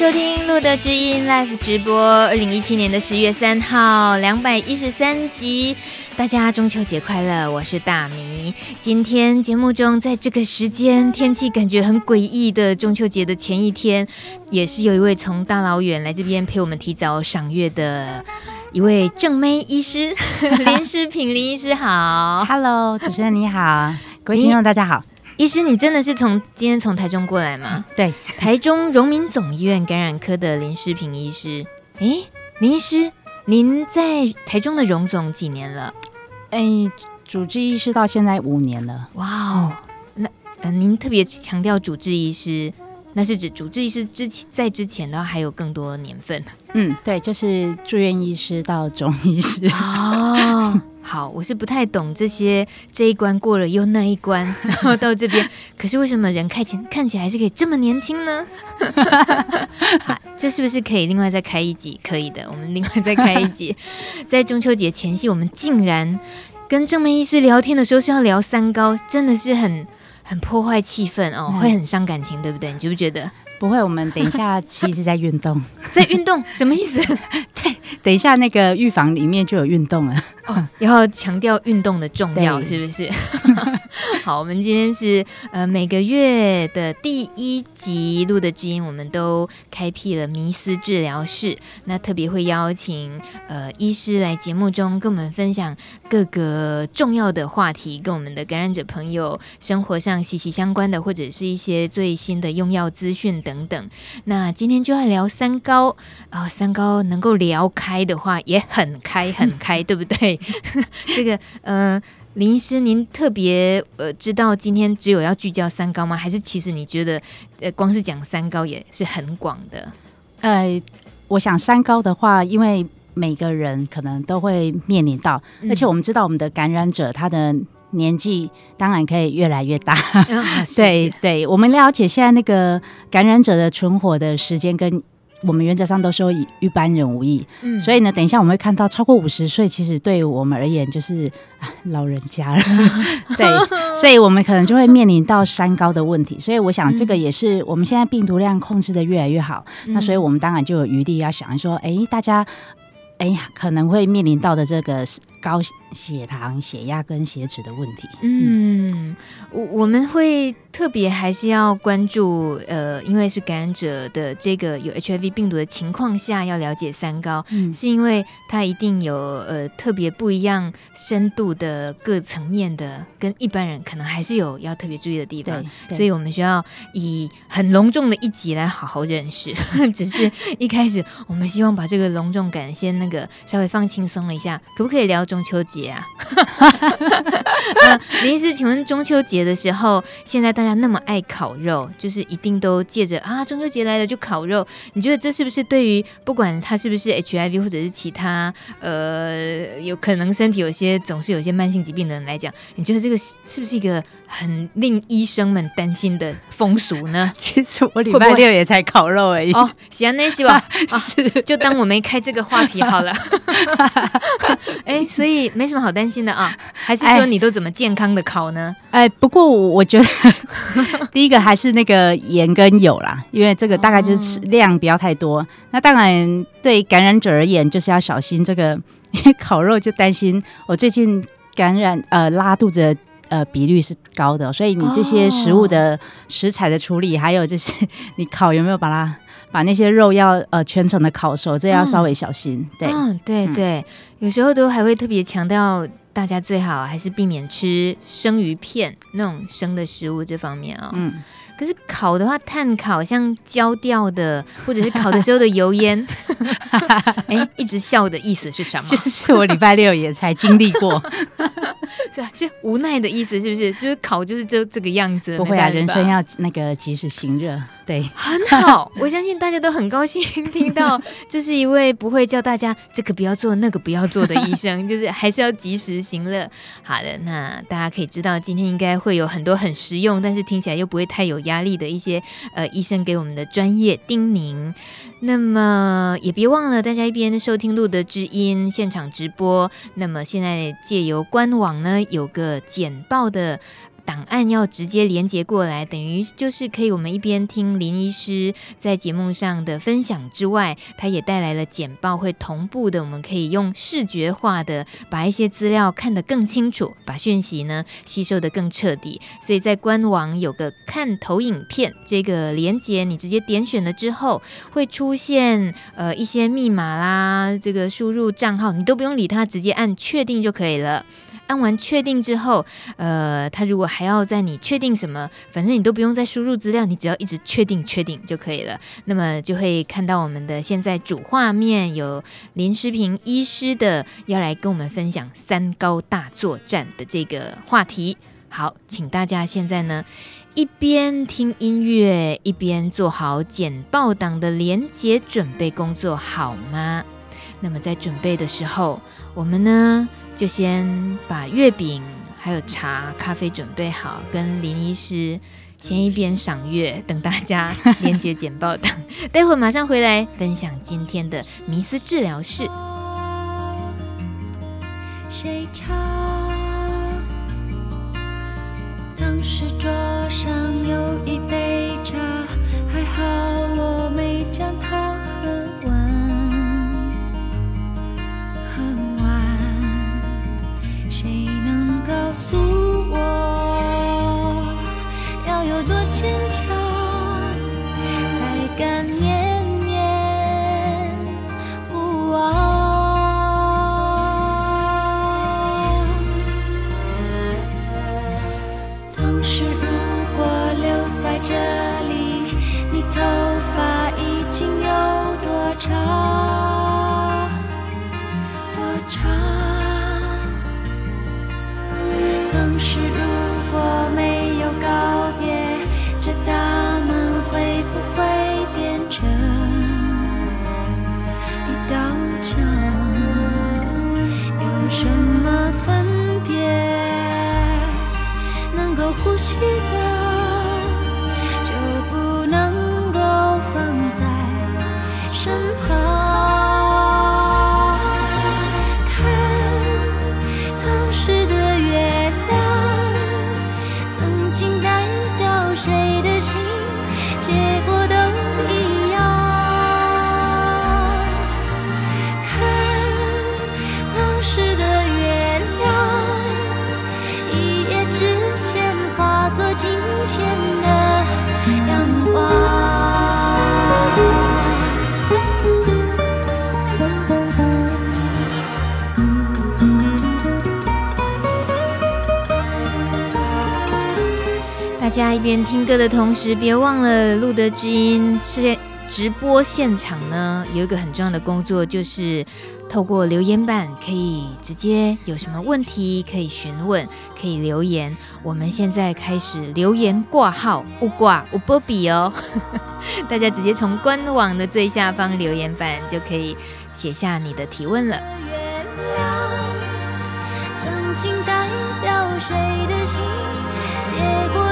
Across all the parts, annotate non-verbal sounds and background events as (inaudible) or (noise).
收听《路德之音》Live 直播，二零一七年的十月三号，两百一十三集。大家中秋节快乐！我是大米。今天节目中，在这个时间，天气感觉很诡异的中秋节的前一天，也是有一位从大老远来这边陪我们提早赏月的一位正妹医师 (laughs) 林诗平林医师好，Hello，主持人你好，各位听众大家好。医师，你真的是从今天从台中过来吗？(laughs) 对，台中荣民总医院感染科的林诗平医师。诶，林医师，您在台中的荣总几年了？诶，主治医师到现在五年了。哇哦，那呃，您特别强调主治医师。那是指主治医师之前在之前的话还有更多年份。嗯，对，就是住院医师到总医师。哦，好，我是不太懂这些，这一关过了又那一关，(laughs) 然后到这边，可是为什么人看起看起来还是可以这么年轻呢？(laughs) 好，这是不是可以另外再开一集？可以的，我们另外再开一集。(laughs) 在中秋节前夕，我们竟然跟正面医师聊天的时候是要聊三高，真的是很。很破坏气氛哦，会很伤感情，对不对？你觉不觉得？不会，我们等一下其实在运动，(laughs) 在运动什么意思？(laughs) 对，等一下那个预防里面就有运动了，哦，然后强调运动的重要，(laughs) 是不是？(laughs) 好，我们今天是呃每个月的第一集录的知音，我们都开辟了迷思治疗室。那特别会邀请呃医师来节目中跟我们分享各个重要的话题，跟我们的感染者朋友生活上息息相关的，或者是一些最新的用药资讯等等。那今天就要聊三高啊，三高能够聊开的话也很开很开，对不对？(laughs) 这个呃。林医师，您特别呃知道今天只有要聚焦三高吗？还是其实你觉得呃光是讲三高也是很广的？呃，我想三高的话，因为每个人可能都会面临到，嗯、而且我们知道我们的感染者他的年纪当然可以越来越大。(laughs) 啊、对对，我们了解现在那个感染者的存活的时间跟。我们原则上都说以一般人无异，嗯，所以呢，等一下我们会看到超过五十岁，其实对我们而言就是老人家了，(laughs) 对，所以我们可能就会面临到三高的问题。所以我想这个也是 (laughs) 我们现在病毒量控制的越来越好，嗯，那所以我们当然就有余力要想说，哎，大家，哎，可能会面临到的这个高。血糖、血压跟血脂的问题。嗯，我我们会特别还是要关注，呃，因为是感染者的这个有 HIV 病毒的情况下，要了解三高，嗯，是因为它一定有呃特别不一样深度的各层面的，跟一般人可能还是有要特别注意的地方。所以我们需要以很隆重的一集来好好认识。(laughs) 只是一开始，我们希望把这个隆重感先那个稍微放轻松了一下，可不可以聊中秋节？啊，林医师，请问中秋节的时候，现在大家那么爱烤肉，就是一定都借着啊中秋节来了就烤肉，你觉得这是不是对于不管他是不是 HIV 或者是其他呃有可能身体有些总是有些慢性疾病的人来讲，你觉得这个是不是一个很令医生们担心的风俗呢？(laughs) 其实我礼拜六也才烤肉而已。哦，行，那希望是就当我没开这个话题好了。(laughs) 哎，所以没。什么好担心的啊？(laughs) 还是说你都怎么健康的烤呢？哎，哎，不过我觉得 (laughs) 第一个还是那个盐跟油啦，因为这个大概就是量不要太多。哦、那当然对感染者而言就是要小心这个，(laughs) 因为烤肉就担心我最近感染呃拉肚子呃比率是高的，所以你这些食物的食材的处理，哦、还有就是你烤有没有把它把那些肉要呃全程的烤熟，这要稍微小心。对，嗯、哦，对对。嗯有时候都还会特别强调，大家最好还是避免吃生鱼片那种生的食物这方面啊、哦。嗯，可是烤的话，碳烤像焦掉的，或者是烤的时候的油烟，(laughs) 哎，一直笑的意思是什么？就是我礼拜六也才经历过。(laughs) 是是无奈的意思，是不是？就是烤就是就这个样子。不会啊，人生要那个及时行乐，对，(laughs) 很好。我相信大家都很高兴听到，(laughs) 这是一位不会叫大家这个不要做，那个不要做的医生，就是还是要及时行乐。好的，那大家可以知道，今天应该会有很多很实用，但是听起来又不会太有压力的一些呃医生给我们的专业叮咛。那么也别忘了，大家一边收听露德知音现场直播，那么现在借由官网呢，有个简报的。档案要直接连接过来，等于就是可以我们一边听林医师在节目上的分享之外，他也带来了简报，会同步的，我们可以用视觉化的把一些资料看得更清楚，把讯息呢吸收得更彻底。所以在官网有个看投影片这个连接，你直接点选了之后，会出现呃一些密码啦，这个输入账号你都不用理它，直接按确定就可以了。按完确定之后，呃，他如果还要在你确定什么，反正你都不用再输入资料，你只要一直确定确定就可以了。那么就会看到我们的现在主画面有林诗平医师的要来跟我们分享三高大作战的这个话题。好，请大家现在呢一边听音乐，一边做好简报档的连接准备工作，好吗？那么在准备的时候，我们呢，就先把月饼、还有茶、咖啡准备好，跟林医师先一边赏月，等大家连接简报档，待会马上回来分享今天的迷思治疗室。谁唱？当时桌上有一杯茶，还好我没将它能大歌的同时，别忘了露德知音是直播现场呢。有一个很重要的工作，就是透过留言板可以直接有什么问题可以询问，可以留言。我们现在开始留言挂号，勿挂勿波比哦。(laughs) 大家直接从官网的最下方留言板就可以写下你的提问了。曾经代表谁的心，结果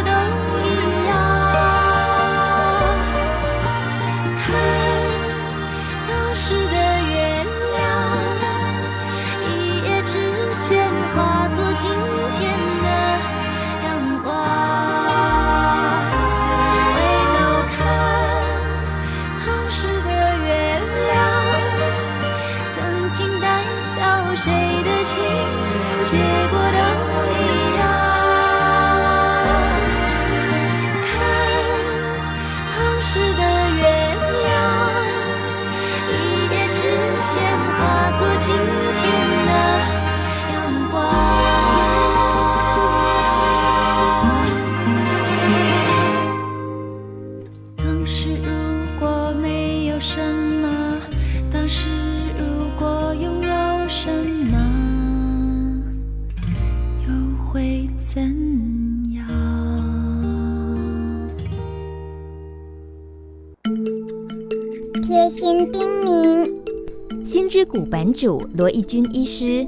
版主罗奕君医师。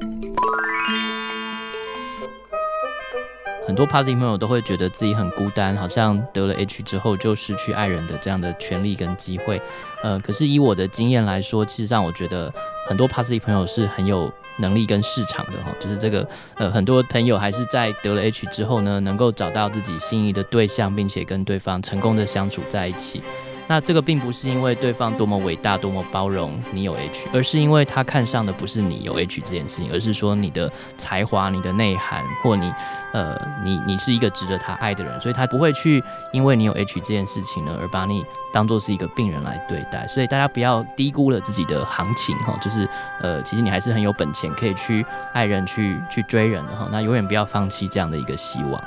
很多 Positive 朋友都会觉得自己很孤单，好像得了 H 之后就失去爱人的这样的权利跟机会。呃，可是以我的经验来说，其实让我觉得很多 Positive 朋友是很有能力跟市场的哈，就是这个呃，很多朋友还是在得了 H 之后呢，能够找到自己心仪的对象，并且跟对方成功的相处在一起。那这个并不是因为对方多么伟大、多么包容你有 H，而是因为他看上的不是你有 H 这件事情，而是说你的才华、你的内涵，或你呃，你你是一个值得他爱的人，所以他不会去因为你有 H 这件事情呢，而把你当做是一个病人来对待。所以大家不要低估了自己的行情哈，就是呃，其实你还是很有本钱可以去爱人、去去追人的哈。那永远不要放弃这样的一个希望。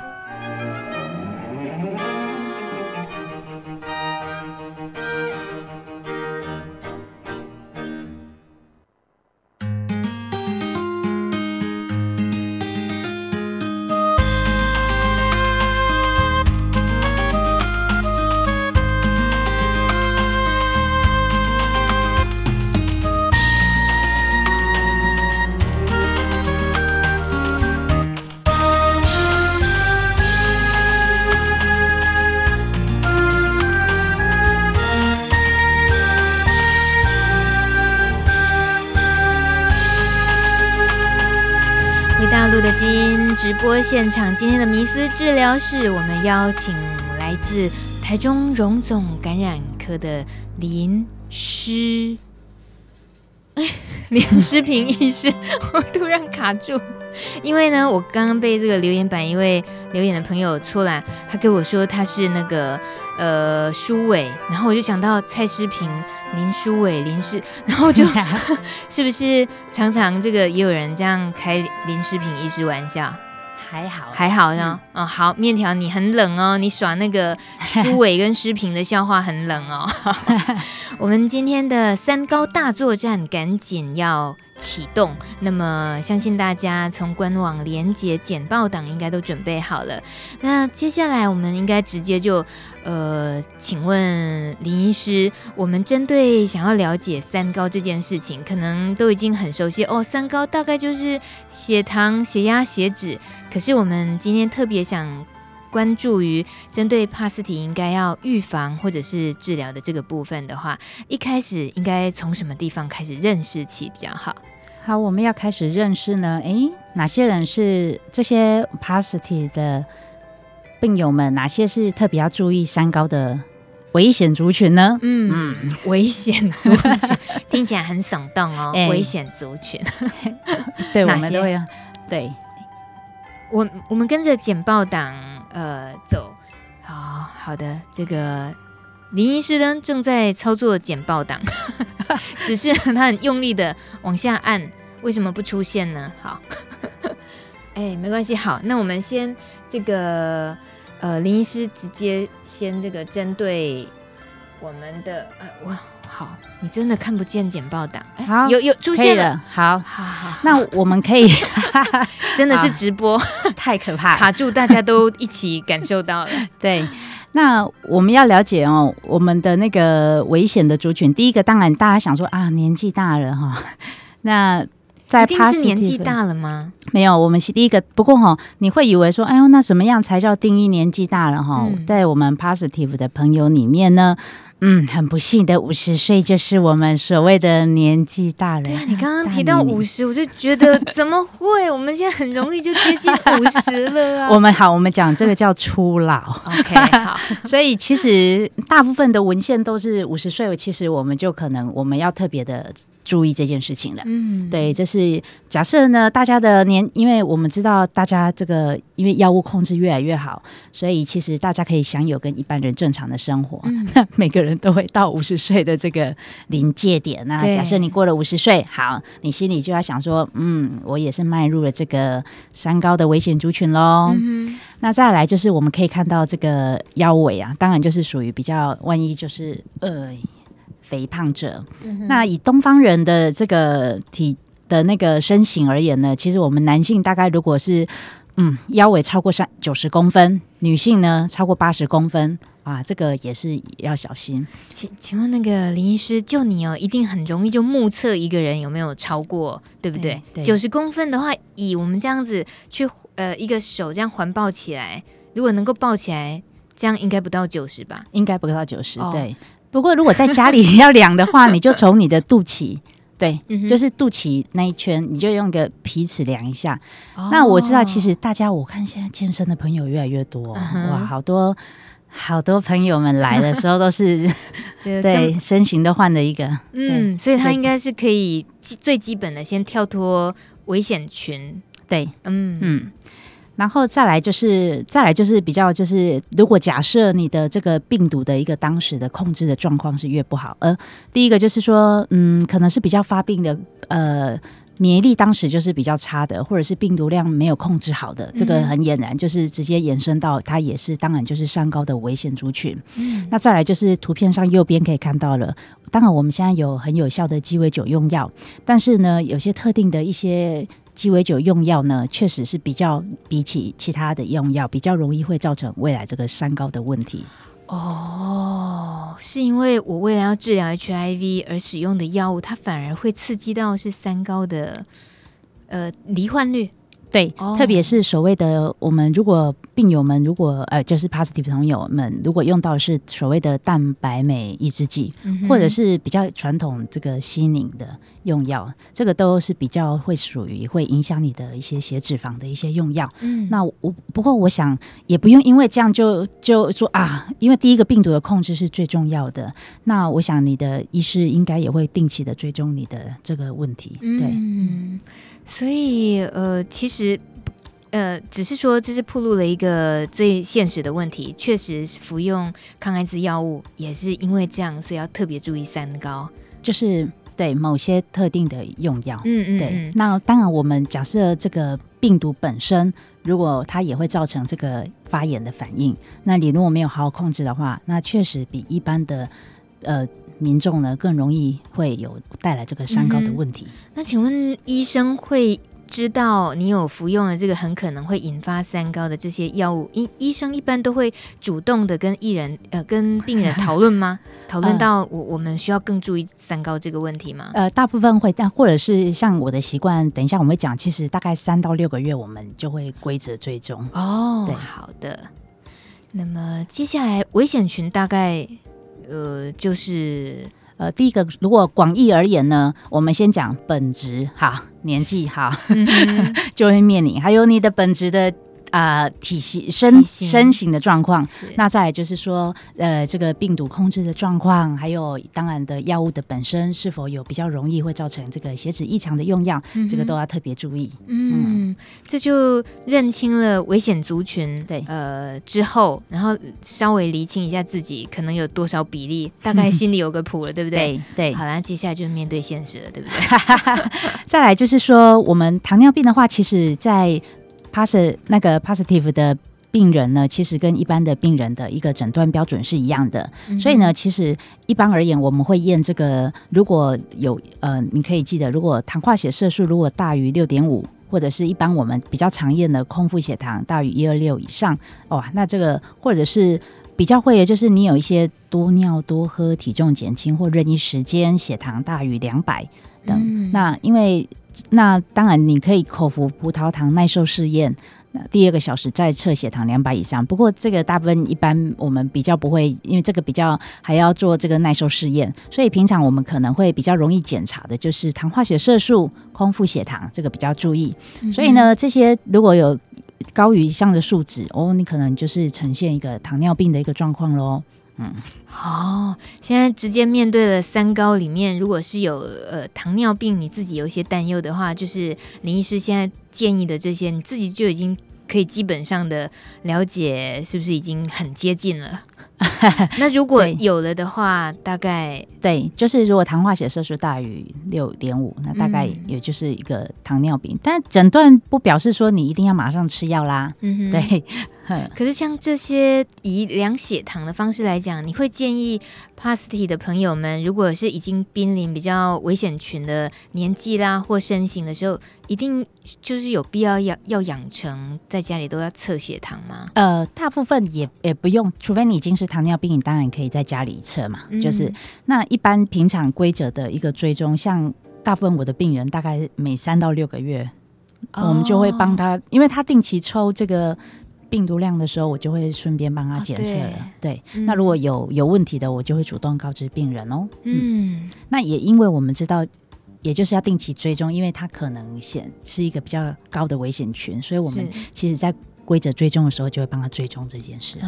直播现场，今天的迷思治疗室，我们邀请来自台中荣总感染科的林诗，林诗平医师，(laughs) 我突然卡住，因为呢，我刚刚被这个留言板一位留言的朋友戳拦，他跟我说他是那个呃舒伟，然后我就想到蔡诗平。林书伟，林氏，(laughs) 然后就，(laughs) 是不是常常这个也有人这样开林诗平医师玩笑？还好，还好呢。嗯，好，面条你很冷哦，你耍那个书伟跟诗平的笑话很冷哦。(laughs) 我们今天的三高大作战赶紧要启动，那么相信大家从官网连接简报档应该都准备好了。那接下来我们应该直接就。呃，请问林医师，我们针对想要了解三高这件事情，可能都已经很熟悉哦。三高大概就是血糖、血压、血脂。可是我们今天特别想关注于针对帕斯提应该要预防或者是治疗的这个部分的话，一开始应该从什么地方开始认识起比较好？好，我们要开始认识呢？诶，哪些人是这些帕斯提的？病友们，哪些是特别要注意三高的危险族群呢？嗯嗯，危险族群 (laughs) 听起来很耸动哦。欸、危险族群，(laughs) 对，我们都会。对，我我们跟着简报党呃走。好好的，这个林医师呢正在操作简报党，(laughs) 只是他很用力的往下按，为什么不出现呢？好，哎、欸，没关系。好，那我们先这个。呃，林医师直接先这个针对我们的呃，哇，好，你真的看不见简报档，哎，好，有有出现了，好，好，好，那我们可以，(laughs) 真的是直播，(laughs) 太可怕，卡住，大家都一起感受到了，(laughs) 对，那我们要了解哦，我们的那个危险的族群，第一个当然大家想说啊，年纪大了哈，那。一定是年纪大了吗？没有，我们是第一个。不过哈，你会以为说，哎呦，那什么样才叫定义年纪大了哈？嗯、在我们 positive 的朋友里面呢，嗯，很不幸的五十岁就是我们所谓的年纪大人。对啊，你刚刚 (laughs) 提到五十，我就觉得怎么会？我们现在很容易就接近五十了啊。(laughs) 我们好，我们讲这个叫初老。OK，(laughs) 好。所以其实大部分的文献都是五十岁，其实我们就可能我们要特别的。注意这件事情了，嗯，对，这是假设呢，大家的年，因为我们知道大家这个，因为药物控制越来越好，所以其实大家可以享有跟一般人正常的生活。嗯，(laughs) 每个人都会到五十岁的这个临界点。那假设你过了五十岁，好，你心里就要想说，嗯，我也是迈入了这个三高的危险族群喽。嗯，那再来就是我们可以看到这个腰围啊，当然就是属于比较，万一就是呃。肥胖者，嗯、那以东方人的这个体的那个身形而言呢，其实我们男性大概如果是嗯，腰围超过三九十公分，女性呢超过八十公分啊，这个也是要小心。请请问那个林医师，就你哦，一定很容易就目测一个人有没有超过，对不对？九十公分的话，以我们这样子去呃一个手这样环抱起来，如果能够抱起来，这样应该不到九十吧？应该不到九十，对。不过如果在家里 (laughs) 要量的话，你就从你的肚脐。(laughs) 对，就是肚脐那一圈，你就用个皮尺量一下。哦、那我知道，其实大家我看现在健身的朋友越来越多，嗯、哇，好多好多朋友们来的时候都是 (laughs) 对身形都换了一个。嗯，所以他应该是可以最基本的先跳脱危险群。对，嗯嗯。然后再来就是，再来就是比较就是，如果假设你的这个病毒的一个当时的控制的状况是越不好，呃，第一个就是说，嗯，可能是比较发病的，呃，免疫力当时就是比较差的，或者是病毒量没有控制好的，这个很俨然就是直接延伸到它也是当然就是三高的危险族群。嗯，那再来就是图片上右边可以看到了，当然我们现在有很有效的鸡尾酒用药，但是呢，有些特定的一些。鸡尾酒用药呢，确实是比较比起其他的用药，比较容易会造成未来这个三高的问题。哦，是因为我为了要治疗 HIV 而使用的药物，它反而会刺激到是三高的呃罹患率。对，哦、特别是所谓的我们如果病友们如果呃就是 positive 朋友们如果用到是所谓的蛋白酶抑制剂，嗯、或者是比较传统这个西宁的用药，这个都是比较会属于会影响你的一些血脂肪的一些用药。嗯，那我不过我想也不用因为这样就就说啊，因为第一个病毒的控制是最重要的。那我想你的医师应该也会定期的追踪你的这个问题。对。嗯所以，呃，其实，呃，只是说这是暴露了一个最现实的问题。确实，服用抗艾滋药物也是因为这样，所以要特别注意三高，就是对某些特定的用药。嗯，嗯嗯，对。那当然，我们假设这个病毒本身，如果它也会造成这个发炎的反应，那你如果没有好好控制的话，那确实比一般的，呃。民众呢更容易会有带来这个三高的问题。嗯。那请问医生会知道你有服用了这个很可能会引发三高的这些药物？医医生一般都会主动的跟艺人呃跟病人讨论吗？(laughs) 讨论到我我们需要更注意三高这个问题吗？呃，大部分会，但或者是像我的习惯，等一下我们会讲，其实大概三到六个月我们就会规则追踪。哦，对，好的。那么接下来危险群大概。呃，就是呃，第一个，如果广义而言呢，我们先讲本职哈，年纪哈，嗯、(laughs) 就会面临，还有你的本职的。啊、呃，体型身型身形的状况，是那再来就是说，呃，这个病毒控制的状况，还有当然的药物的本身是否有比较容易会造成这个血脂异常的用药，嗯、这个都要特别注意。嗯，嗯这就认清了危险族群，对，呃，之后，然后稍微厘清一下自己可能有多少比例，大概 (laughs) 心里有个谱了，对不对？对，好了，接下来就面对现实了，对不对？(laughs) (laughs) 再来就是说，我们糖尿病的话，其实在 Pos 那个 positive 的病人呢，其实跟一般的病人的一个诊断标准是一样的。嗯、所以呢，其实一般而言，我们会验这个，如果有呃，你可以记得，如果糖化血色素如果大于六点五，或者是一般我们比较常验的空腹血糖大于一二六以上，哇，那这个或者是比较会的，就是你有一些多尿多喝、体重减轻或任意时间血糖大于两百等，嗯、那因为。那当然，你可以口服葡萄糖耐受试验，那第二个小时再测血糖两百以上。不过这个大部分一般我们比较不会，因为这个比较还要做这个耐受试验，所以平常我们可能会比较容易检查的就是糖化血色素、空腹血糖，这个比较注意。所以呢，这些如果有高于以上的数值，哦，你可能就是呈现一个糖尿病的一个状况喽。嗯，好，现在直接面对了三高里面，如果是有呃糖尿病，你自己有一些担忧的话，就是林医师现在建议的这些，你自己就已经可以基本上的了解，是不是已经很接近了？(laughs) 那如果有了的话，大概对，就是如果糖化血色素大于六点五，那大概也就是一个糖尿病。嗯、但诊断不表示说你一定要马上吃药啦。嗯哼，对。(laughs) 可是像这些以量血糖的方式来讲，你会建议 POSITIVE 的朋友们，如果是已经濒临比较危险群的年纪啦或身形的时候，一定就是有必要要要养成在家里都要测血糖吗？呃，大部分也也不用，除非你已经是糖尿病，你当然可以在家里测嘛。嗯、就是那一般平常规则的一个追踪，像大部分我的病人大概每三到六个月，哦、我们就会帮他，因为他定期抽这个。病毒量的时候，我就会顺便帮他检测了。啊、对，对嗯、那如果有有问题的，我就会主动告知病人哦。嗯，嗯，那也因为我们知道，也就是要定期追踪，因为他可能显是一个比较高的危险群，所以我们其实在规则追踪的时候，就会帮他追踪这件事。啊，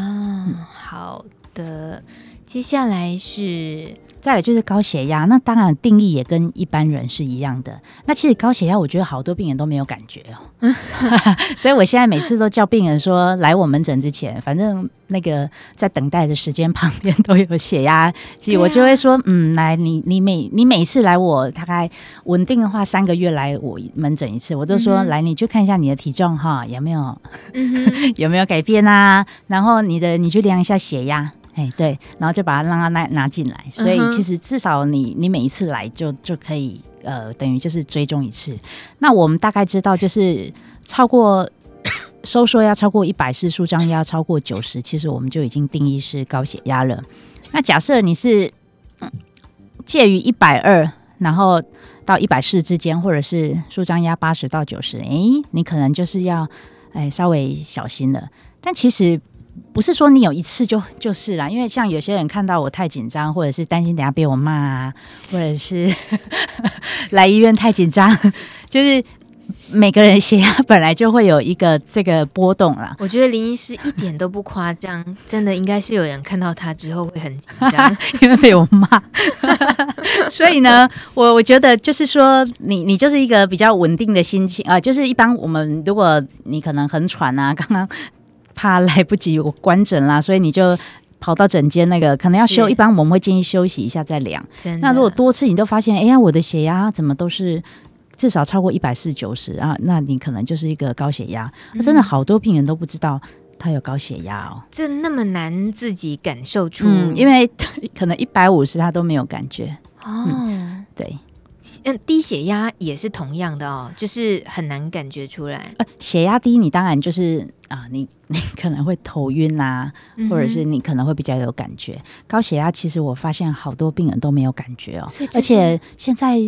嗯、好的。接下来是再来就是高血压，那当然定义也跟一般人是一样的。那其实高血压，我觉得好多病人都没有感觉哦。(laughs) 所以我现在每次都叫病人说，来我门诊之前，反正那个在等待的时间旁边都有血压计，我就会说，嗯，来你你每你每次来我大概稳定的话三个月来我门诊一次，我都说、嗯、来你去看一下你的体重哈，有没有、嗯、有没有改变啊？然后你的你去量一下血压。哎，对，然后就把它让它拿拿进来，所以其实至少你你每一次来就就可以呃，等于就是追踪一次。那我们大概知道，就是超过收缩压超过一百四，舒张压超过九十，其实我们就已经定义是高血压了。那假设你是介于一百二，然后到一百四之间，或者是舒张压八十到九十，哎，你可能就是要哎稍微小心了。但其实。不是说你有一次就就是啦，因为像有些人看到我太紧张，或者是担心等下被我骂啊，或者是 (laughs) 来医院太紧张，(laughs) 就是每个人血压本来就会有一个这个波动啦。我觉得林医师一点都不夸张，真的应该是有人看到他之后会很紧张，(laughs) 因为被我骂。所以呢，我我觉得就是说，你你就是一个比较稳定的心情啊、呃，就是一般我们如果你可能很喘啊，刚刚。怕来不及我关诊啦，所以你就跑到诊间那个，可能要休。一般我们会建议休息一下再量。那如果多次你都发现，哎呀，我的血压怎么都是至少超过一百四九十啊？那你可能就是一个高血压。嗯、真的好多病人都不知道他有高血压哦，这那么难自己感受出，嗯、因为 (laughs) 可能一百五十他都没有感觉哦、嗯。对。嗯，低血压也是同样的哦，就是很难感觉出来。呃，血压低，你当然就是啊，你你可能会头晕啊，嗯、或者是你可能会比较有感觉。高血压其实我发现好多病人都没有感觉哦，而且现在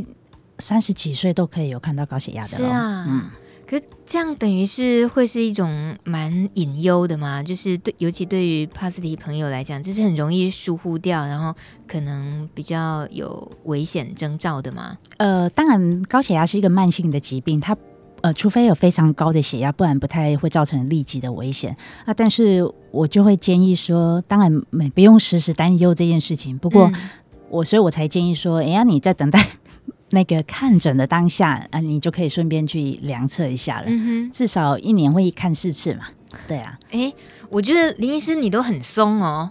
三十几岁都可以有看到高血压的。是啊，嗯。可这样等于是会是一种蛮隐忧的嘛？就是对，尤其对于 POSITIVE 朋友来讲，就是很容易疏忽掉，然后可能比较有危险征兆的嘛。呃，当然，高血压是一个慢性的疾病，它呃，除非有非常高的血压，不然不太会造成立即的危险啊。但是我就会建议说，当然没不用时时担忧这件事情。不过、嗯、我，所以我才建议说，哎呀，你在等待。那个看诊的当下啊，你就可以顺便去量测一下了。嗯、哼至少一年会看四次嘛。对啊，哎，我觉得林医师你都很松哦。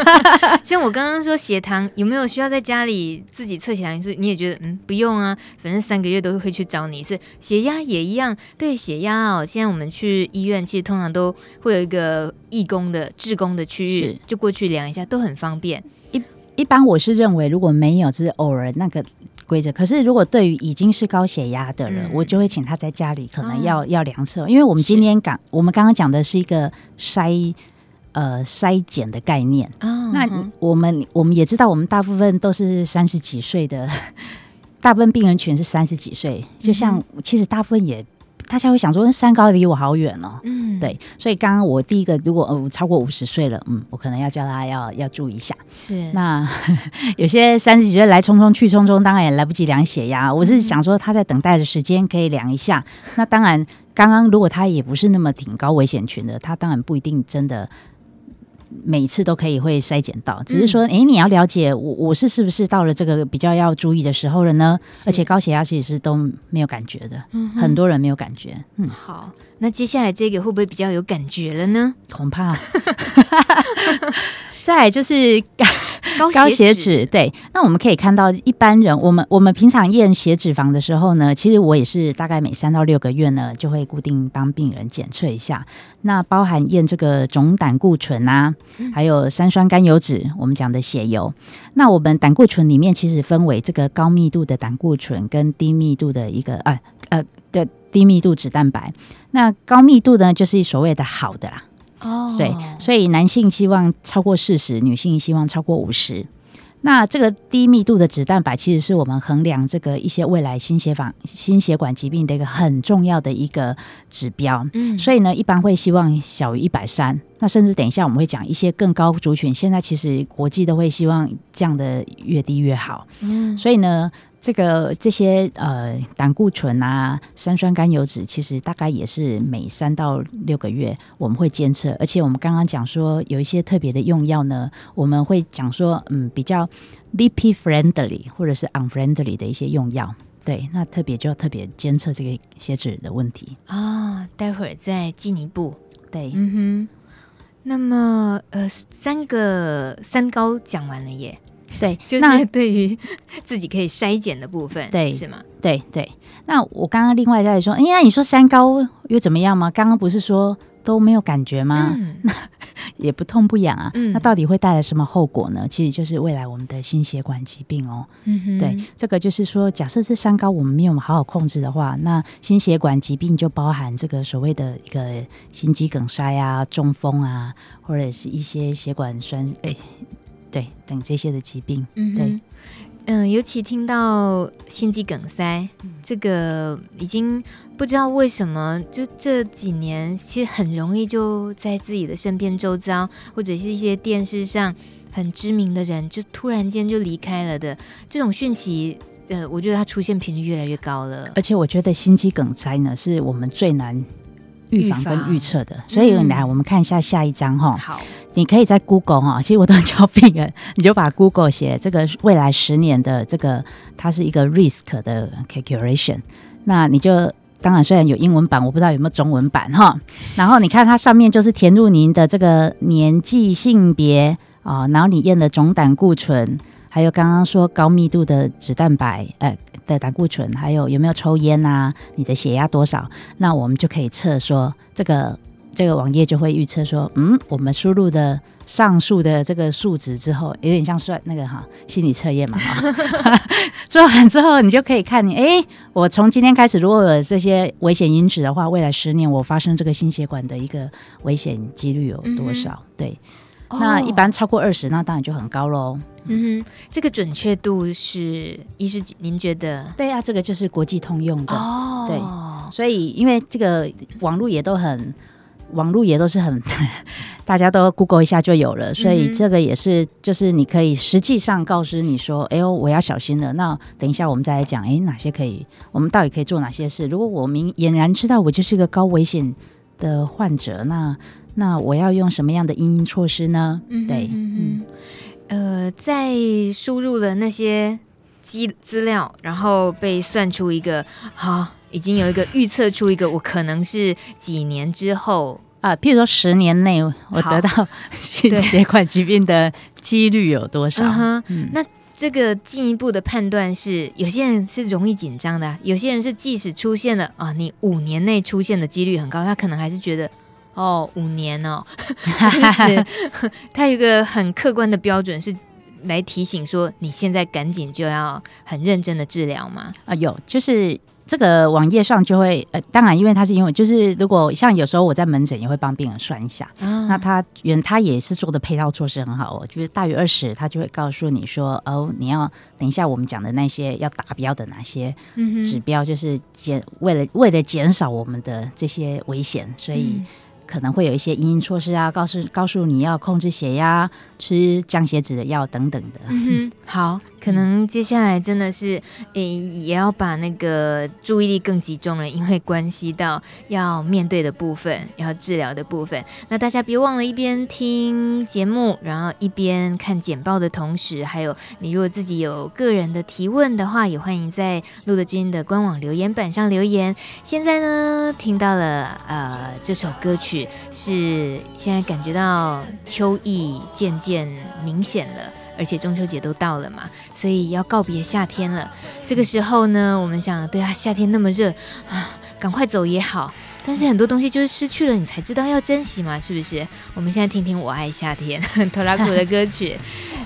(laughs) 像我刚刚说血糖有没有需要在家里自己测血糖一次？你也觉得嗯不用啊，反正三个月都会去找你一次。血压也一样，对血压哦。现在我们去医院，其实通常都会有一个义工的志工的区域，就过去量一下，都很方便。一一般我是认为，如果没有，就是偶尔那个。规则，可是如果对于已经是高血压的人，嗯、我就会请他在家里可能要、哦、要量测，因为我们今天讲，我们刚刚讲的是一个筛呃筛检的概念。哦、那我们我们也知道，我们大部分都是三十几岁的，(laughs) 大部分病人群是三十几岁，就像其实大部分也。大家会想说，山高离我好远哦。嗯，对，所以刚刚我第一个，如果呃超过五十岁了，嗯，我可能要叫他要要注意一下。是，那 (laughs) 有些三十几岁来匆匆去匆匆，当然也来不及量血压。我是想说，他在等待的时间可以量一下。嗯、那当然，刚刚如果他也不是那么挺高危险群的，他当然不一定真的。每次都可以会筛检到，只是说，哎、嗯，你要了解我我是是不是到了这个比较要注意的时候了呢？而且高血压其实是都没有感觉的，嗯、很多人没有感觉。嗯，好，那接下来这个会不会比较有感觉了呢？恐怕。(laughs) 再就是高高血脂，对。那我们可以看到，一般人我们我们平常验血脂肪的时候呢，其实我也是大概每三到六个月呢，就会固定帮病人检测一下。那包含验这个总胆固醇啊，还有三酸甘油脂，我们讲的血油。那我们胆固醇里面其实分为这个高密度的胆固醇跟低密度的一个啊呃的低密度脂蛋白。那高密度呢，就是所谓的好的啦。哦，对，所以男性希望超过四十，女性希望超过五十。那这个低密度的脂蛋白，其实是我们衡量这个一些未来心血管心血管疾病的一个很重要的一个指标。嗯，所以呢，一般会希望小于一百三。那甚至等一下我们会讲一些更高族群，现在其实国际都会希望降得越低越好。嗯，所以呢。这个这些呃胆固醇啊、三酸甘油脂，其实大概也是每三到六个月我们会监测，而且我们刚刚讲说有一些特别的用药呢，我们会讲说嗯比较 lipid friendly 或者是 unfriendly 的一些用药，对，那特别就要特别监测这个血脂的问题。啊、哦，待会儿再进一步，对，嗯哼，那么呃三个三高讲完了耶。对，(laughs) 就是对于 (laughs) 自己可以筛减的部分，对，是吗？对对。那我刚刚另外在说，哎那，你说三高又怎么样吗？刚刚不是说都没有感觉吗？嗯、(laughs) 那也不痛不痒啊、嗯。那到底会带来什么后果呢？其实就是未来我们的心血管疾病哦。嗯哼。对，这个就是说，假设这三高我们没有好好控制的话，那心血管疾病就包含这个所谓的一个心肌梗塞啊、中风啊，或者是一些血管栓哎。对，等这些的疾病，嗯，对，嗯、呃，尤其听到心肌梗塞，嗯，这个已经不知道为什么，就这几年其实很容易就在自己的身边周遭，或者是一些电视上很知名的人，就突然间就离开了的这种讯息，呃，我觉得它出现频率越来越高了。而且我觉得心肌梗塞呢，是我们最难预防跟预测的，所以来我们看一下下一章哈。好。你可以在 Google 哈，其实我都教病人，你就把 Google 写这个未来十年的这个，它是一个 risk 的 calculation。那你就当然虽然有英文版，我不知道有没有中文版哈。然后你看它上面就是填入您的这个年纪、性别啊，然后你验的总胆固醇，还有刚刚说高密度的脂蛋白，呃的胆固醇，还有有没有抽烟啊，你的血压多少，那我们就可以测说这个。这个网页就会预测说，嗯，我们输入的上述的这个数值之后，有点像算那个哈心理测验嘛哈。(laughs) (laughs) 做完之后，你就可以看你，哎，我从今天开始，如果有这些危险因子的话，未来十年我发生这个心血管的一个危险几率有多少？嗯、对、哦，那一般超过二十，那当然就很高喽。嗯哼，这个准确度是，医师您觉得？对啊，这个就是国际通用的。哦，对，所以因为这个网络也都很。网络也都是很，(laughs) 大家都 Google 一下就有了，所以这个也是，就是你可以实际上告知你说，哎呦，我要小心了。那等一下我们再来讲，哎，哪些可以，我们到底可以做哪些事？如果我明俨然知道我就是一个高危险的患者，那那我要用什么样的因应措施呢？嗯、对，嗯，呃，在输入了那些资资料，然后被算出一个好。已经有一个预测出一个我可能是几年之后啊，譬如说十年内我得到心血管疾病的几率有多少？嗯，那这个进一步的判断是，有些人是容易紧张的，有些人是即使出现了啊，你五年内出现的几率很高，他可能还是觉得哦，五年哦，(laughs) 他有一个很客观的标准是来提醒说，你现在赶紧就要很认真的治疗吗？啊，有就是。这个网页上就会呃，当然，因为他是因为就是如果像有时候我在门诊也会帮病人算一下，啊、那他原他也是做的配套措施很好哦，就是大于二十，他就会告诉你说哦，你要等一下我们讲的那些要达标的哪些指标，就是减为了为了减少我们的这些危险，所以可能会有一些因应措施啊，告诉告诉你要控制血压、吃降血脂的药等等的。嗯哼，好，可能接下来真的是诶、欸，也要把那个注意力更集中了，因为关系到要面对的部分，要治疗的部分。那大家别忘了，一边听节目，然后一边看简报的同时，还有你如果自己有个人的提问的话，也欢迎在陆德知音的官网留言板上留言。现在呢，听到了呃这首歌曲，是现在感觉到秋意渐渐明显了。而且中秋节都到了嘛，所以要告别夏天了。这个时候呢，我们想，对啊，夏天那么热啊，赶快走也好。但是很多东西就是失去了，你才知道要珍惜嘛，是不是？我们现在听听《我爱夏天》(laughs) 拖拉库的歌曲。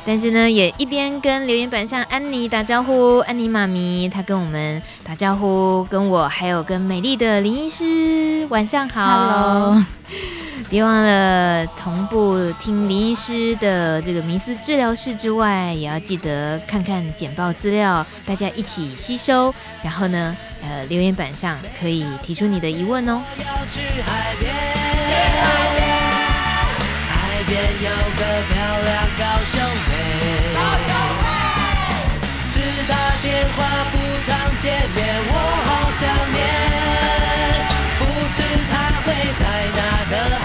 但是呢，也一边跟留言板上安妮打招呼，安妮妈咪她跟我们打招呼，跟我还有跟美丽的林医师晚上好。Hello (laughs) 别忘了同步听林医师的这个迷思治疗室之外，也要记得看看简报资料，大家一起吸收。然后呢，呃，留言板上可以提出你的疑问哦。要去海边，海边，海边有个漂亮高雄常见面，我好想念，不知他会在哪个。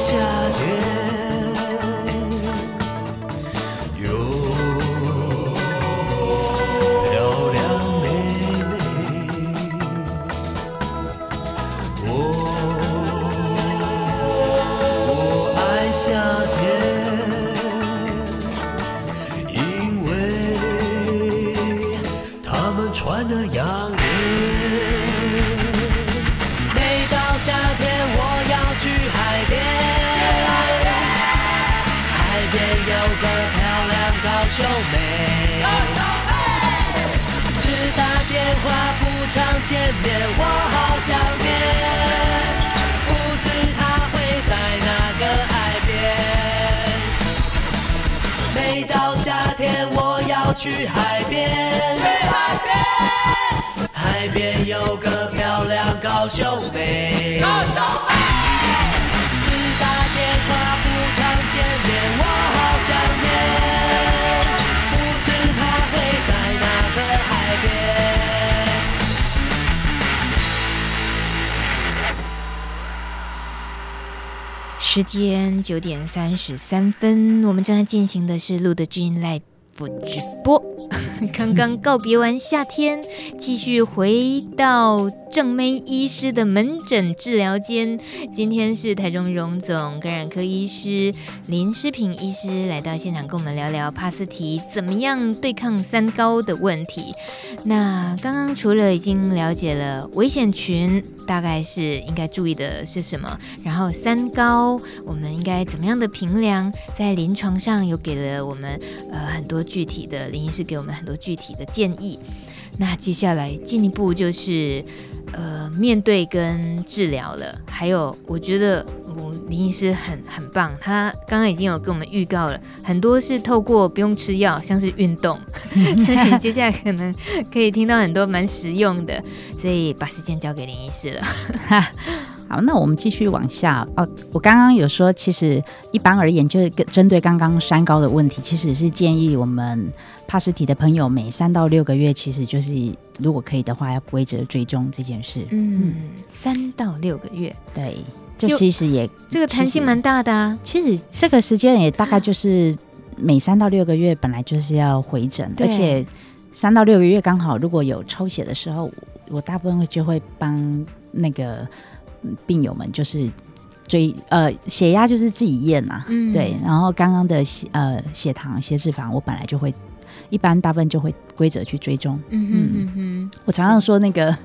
夏天去海边，去海边。海边有个漂亮高雄妹，高雄妹。只打电话不常见面，我好想念。不知她会在哪个海边。时间九点三十三分，我们正在进行的是《路的之音 Live》。不直播。(laughs) 刚刚告别完夏天，继续回到正妹医师的门诊治疗间。今天是台中荣总感染科医师林诗平医师来到现场，跟我们聊聊帕斯提怎么样对抗三高的问题。那刚刚除了已经了解了危险群，大概是应该注意的是什么，然后三高我们应该怎么样的评量，在临床上有给了我们呃很多具体的林医师给我们很多。具体的建议，那接下来进一步就是呃面对跟治疗了。还有，我觉得我林医师很很棒，他刚刚已经有跟我们预告了，很多是透过不用吃药，像是运动，(laughs) 所以接下来可能可以听到很多蛮实用的。所以把时间交给林医师了。(laughs) 好，那我们继续往下哦。我刚刚有说，其实一般而言，就是针对刚刚三高的问题，其实是建议我们帕斯提的朋友每三到六个月，其实就是如果可以的话，要规则追踪这件事。嗯，三到六个月，对，这其实也这个弹性蛮大的啊。其实这个时间也大概就是每三到六个月，本来就是要回诊，而且三到六个月刚好如果有抽血的时候，我大部分就会帮那个。病友们就是追呃血压就是自己验嘛，嗯对，然后刚刚的血呃血糖、血脂肪，我本来就会一般大部分就会规则去追踪。嗯嗯嗯哼，我常常说那个。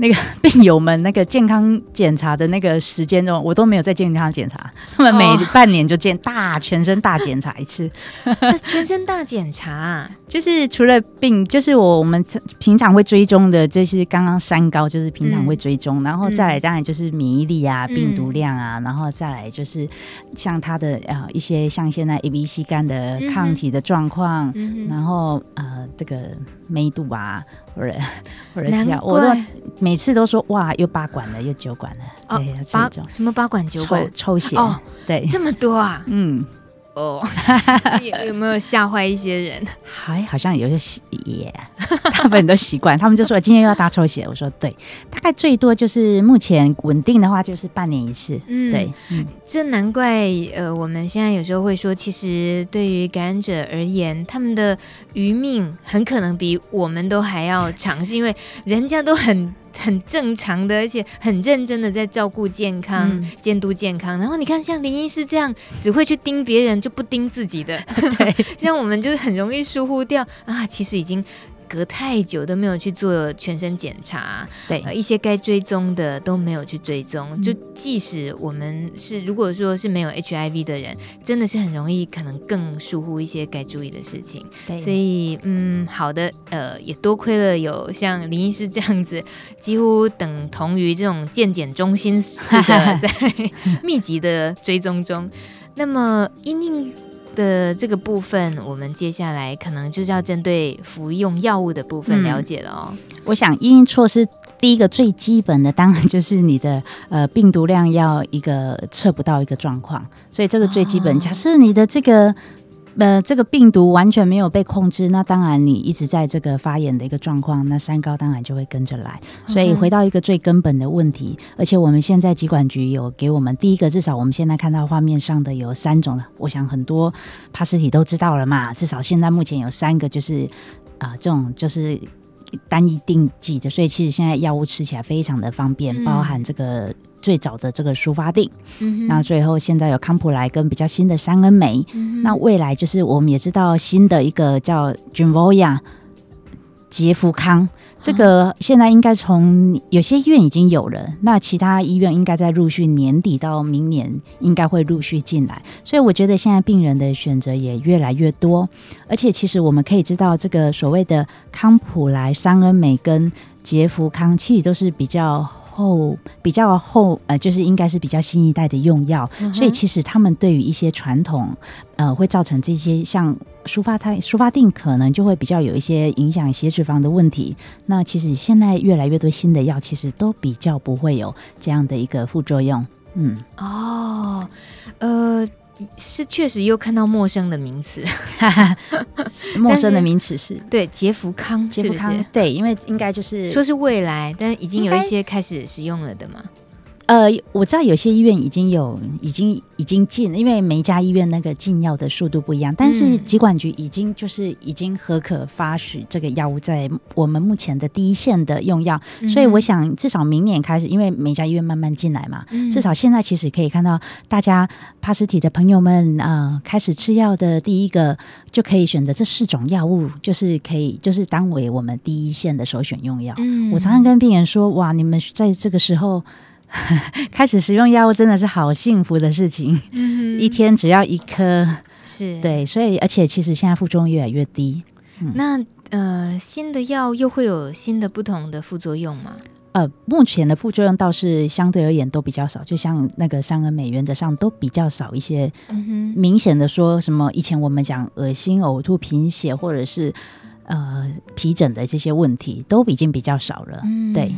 那个病友们那个健康检查的那个时间中，我都没有在健康检查，他们每半年就见大全身大检查一次。(laughs) 全身大检查就是除了病，就是我我们平常会追踪的，这是刚刚三高，就是平常会追踪，嗯、然后再来当然就是免疫力啊、嗯、病毒量啊，然后再来就是像他的呃一些像现在 A、B、C 肝的抗体的状况，嗯、然后呃这个梅度啊。或者或者这样，我都每次都说哇，又八管了，又九管了，哦、对，八什么八管九管抽，抽血哦，对，这么多啊，嗯。哦，有 (laughs) 有没有吓坏一些人？还好像有些也，大部分都习惯。他们就说今天又要大抽血，我说对，大概最多就是目前稳定的话就是半年一次。嗯，对，嗯，这难怪呃，我们现在有时候会说，其实对于感染者而言，他们的余命很可能比我们都还要长，是因为人家都很。很正常的，而且很认真的在照顾健康、嗯、监督健康。然后你看，像林医师这样，只会去盯别人，就不盯自己的，(laughs) 对，(laughs) 这样我们就是很容易疏忽掉啊。其实已经。隔太久都没有去做全身检查，对，呃、一些该追踪的都没有去追踪。嗯、就即使我们是如果说是没有 HIV 的人，真的是很容易可能更疏忽一些该注意的事情。对，所以嗯，好的，呃，也多亏了有像林医师这样子，几乎等同于这种健检中心似的，(laughs) 在 (laughs) 密集的追踪中。那么因应。的这个部分，我们接下来可能就是要针对服用药物的部分了解了哦。嗯、我想，因应措施第一个最基本的，当然就是你的呃病毒量要一个测不到一个状况，所以这个最基本。哦、假设你的这个。呃，这个病毒完全没有被控制，那当然你一直在这个发炎的一个状况，那三高当然就会跟着来。所以回到一个最根本的问题，嗯、而且我们现在疾管局有给我们第一个，至少我们现在看到画面上的有三种，我想很多帕斯体都知道了嘛。至少现在目前有三个，就是啊、呃，这种就是单一定剂的，所以其实现在药物吃起来非常的方便，包含这个。嗯最早的这个舒发定，嗯、那最后现在有康普莱跟比较新的三恩梅，嗯、那未来就是我们也知道新的一个叫 Genvoya 杰福康，这个现在应该从有些医院已经有了，那其他医院应该在陆续年底到明年应该会陆续进来，所以我觉得现在病人的选择也越来越多，而且其实我们可以知道这个所谓的康普莱、三恩美跟杰福康，其实都是比较。后比较后呃，就是应该是比较新一代的用药，嗯、所以其实他们对于一些传统呃，会造成这些像舒发泰、舒发定可能就会比较有一些影响血脂肪的问题。那其实现在越来越多新的药，其实都比较不会有这样的一个副作用。嗯，哦，呃。是确实又看到陌生的名词，(laughs) 陌生的名词是。对杰福康，杰福康对，因为应该就是说是未来，但已经有一些开始使用了的嘛。呃，我知道有些医院已经有，已经已经进，因为每一家医院那个进药的速度不一样。但是疾管局已经就是已经核可发许这个药物在我们目前的第一线的用药，嗯、所以我想至少明年开始，因为每家医院慢慢进来嘛，嗯、至少现在其实可以看到大家帕斯体的朋友们啊、呃，开始吃药的第一个就可以选择这四种药物，就是可以就是当为我们第一线的首选用药。嗯、我常常跟病人说，哇，你们在这个时候。(laughs) 开始使用药物真的是好幸福的事情，嗯、一天只要一颗，是对，所以而且其实现在副作用越来越低。嗯、那呃，新的药又会有新的不同的副作用吗？呃，目前的副作用倒是相对而言都比较少，就像那个三恩美原则上都比较少一些。嗯，明显的说什么以前我们讲恶心、呕吐、贫血或者是呃皮疹的这些问题都已经比较少了。嗯、对。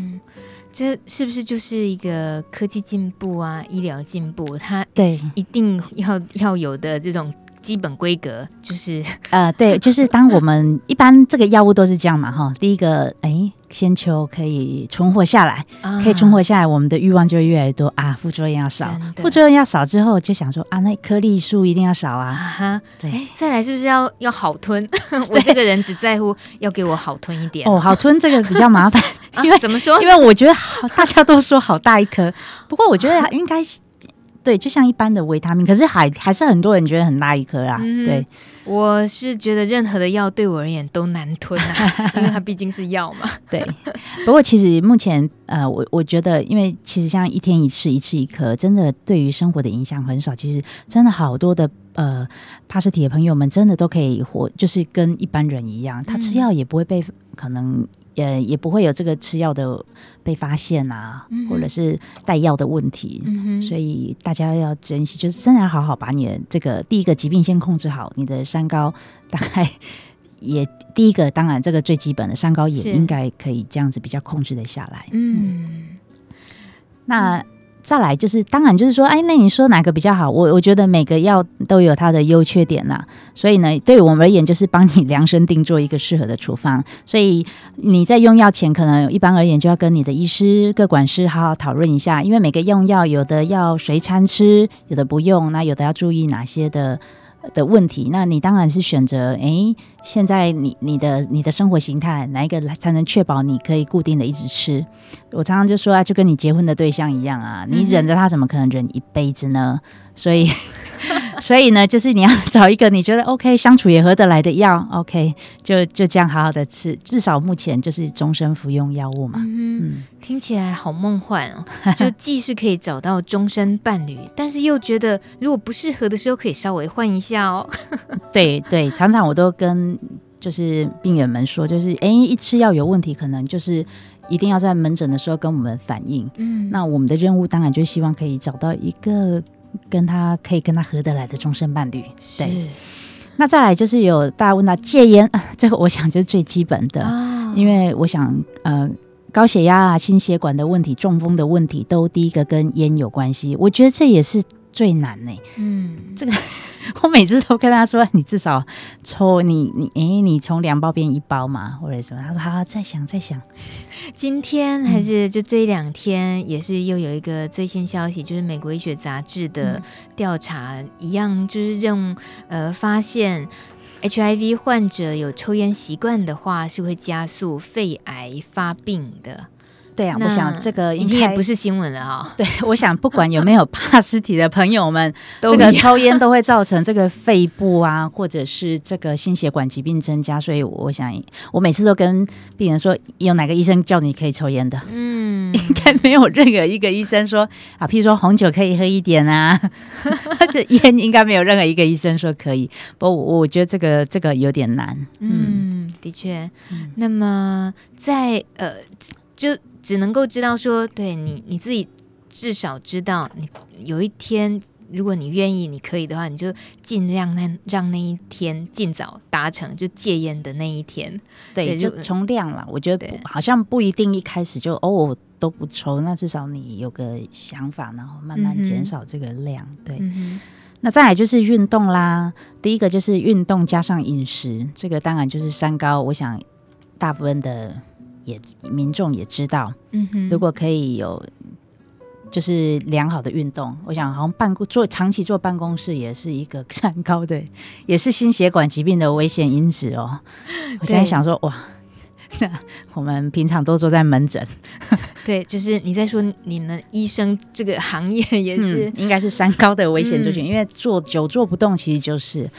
这是不是就是一个科技进步啊，医疗进步，它对。一定要要有的这种基本规格，就是呃，对，(laughs) 就是当我们一般这个药物都是这样嘛，哈，第一个，哎。先求可以存活下来，可以存活下来，我们的欲望就会越来越多啊，副作用要少，副作用要少之后，就想说啊，那颗粒数一定要少啊。哈，对，再来是不是要要好吞？(laughs) 我这个人只在乎要给我好吞一点哦，好吞这个比较麻烦，(laughs) 因为怎么说？因为我觉得好，大家都说好大一颗，不过我觉得应该对，就像一般的维他命，可是还还是很多人觉得很大一颗啦。嗯、对，我是觉得任何的药对我而言都难吞啊，因为它毕竟是药嘛。(laughs) 对，不过其实目前呃，我我觉得，因为其实像一天一次，一次一颗，真的对于生活的影响很少。其实真的好多的呃，帕斯体的朋友们真的都可以活，就是跟一般人一样，他吃药也不会被可能。也也不会有这个吃药的被发现啊，嗯、或者是带药的问题，嗯、所以大家要珍惜，就是真的要好好把你的这个第一个疾病先控制好。你的三高大概也第一个，当然这个最基本的三高也应该可以这样子比较控制的下来。嗯，嗯，那。再来就是，当然就是说，哎，那你说哪个比较好？我我觉得每个药都有它的优缺点呐。所以呢，对我们而言，就是帮你量身定做一个适合的处方。所以你在用药前，可能一般而言就要跟你的医师、各管师好好讨论一下，因为每个用药有的要随餐吃，有的不用，那有的要注意哪些的。的问题，那你当然是选择诶，现在你你的你的生活形态哪一个才能确保你可以固定的一直吃？我常常就说啊，就跟你结婚的对象一样啊，你忍着他怎么可能忍一辈子呢？所以。(laughs) 所以呢，就是你要找一个你觉得 OK 相处也合得来的药，OK，就就这样好好的吃，至少目前就是终身服用药物嘛。嗯，嗯，听起来好梦幻哦，(laughs) 就既是可以找到终身伴侣，但是又觉得如果不适合的时候可以稍微换一下哦。(laughs) 对对，常常我都跟就是病人们说，就是哎，一吃药有问题，可能就是一定要在门诊的时候跟我们反映。嗯，那我们的任务当然就希望可以找到一个。跟他可以跟他合得来的终身伴侣，对。是那再来就是有大家问到戒烟，啊 (laughs) 这个我想就是最基本的，哦、因为我想呃高血压啊、心血管的问题、中风的问题，都第一个跟烟有关系。我觉得这也是最难呢。嗯，这个。我每次都跟他说：“你至少抽你你诶，你从两包变一包嘛，或者什么？”他说：“好，好，再想再想。”今天还是就这两天，也是又有一个最新消息，就是美国医学杂志的调查，嗯、一样就是认呃发现 HIV 患者有抽烟习惯的话，是会加速肺癌发病的。对啊，我想这个已经也不是新闻了啊、哦。(laughs) 对，我想不管有没有 (laughs) 帕斯体的朋友们，这个抽烟都会造成这个肺部啊，或者是这个心血管疾病增加。所以我想，我每次都跟病人说，有哪个医生叫你可以抽烟的？嗯，(laughs) 应该没有任何一个医生说啊，譬如说红酒可以喝一点啊，或者烟应该没有任何一个医生说可以。不过我，我觉得这个这个有点难。嗯，嗯的确。嗯、那么在呃，就。只能够知道说，对你你自己至少知道，你有一天，如果你愿意，你可以的话，你就尽量那让那一天尽早达成，就戒烟的那一天。对，对就从量了。我觉得好像不一定一开始就哦我都不抽，那至少你有个想法，然后慢慢减少这个量。嗯、对，嗯、那再来就是运动啦。第一个就是运动加上饮食，这个当然就是三高。我想大部分的。也民众也知道，嗯哼，如果可以有就是良好的运动，我想好像办公做长期坐办公室也是一个三高的，也是心血管疾病的危险因子哦。我现在想说，哇，那我们平常都坐在门诊，(laughs) 对，就是你在说你们医生这个行业也是、嗯、应该是三高的危险族群，嗯、因为坐久坐不动，其实就是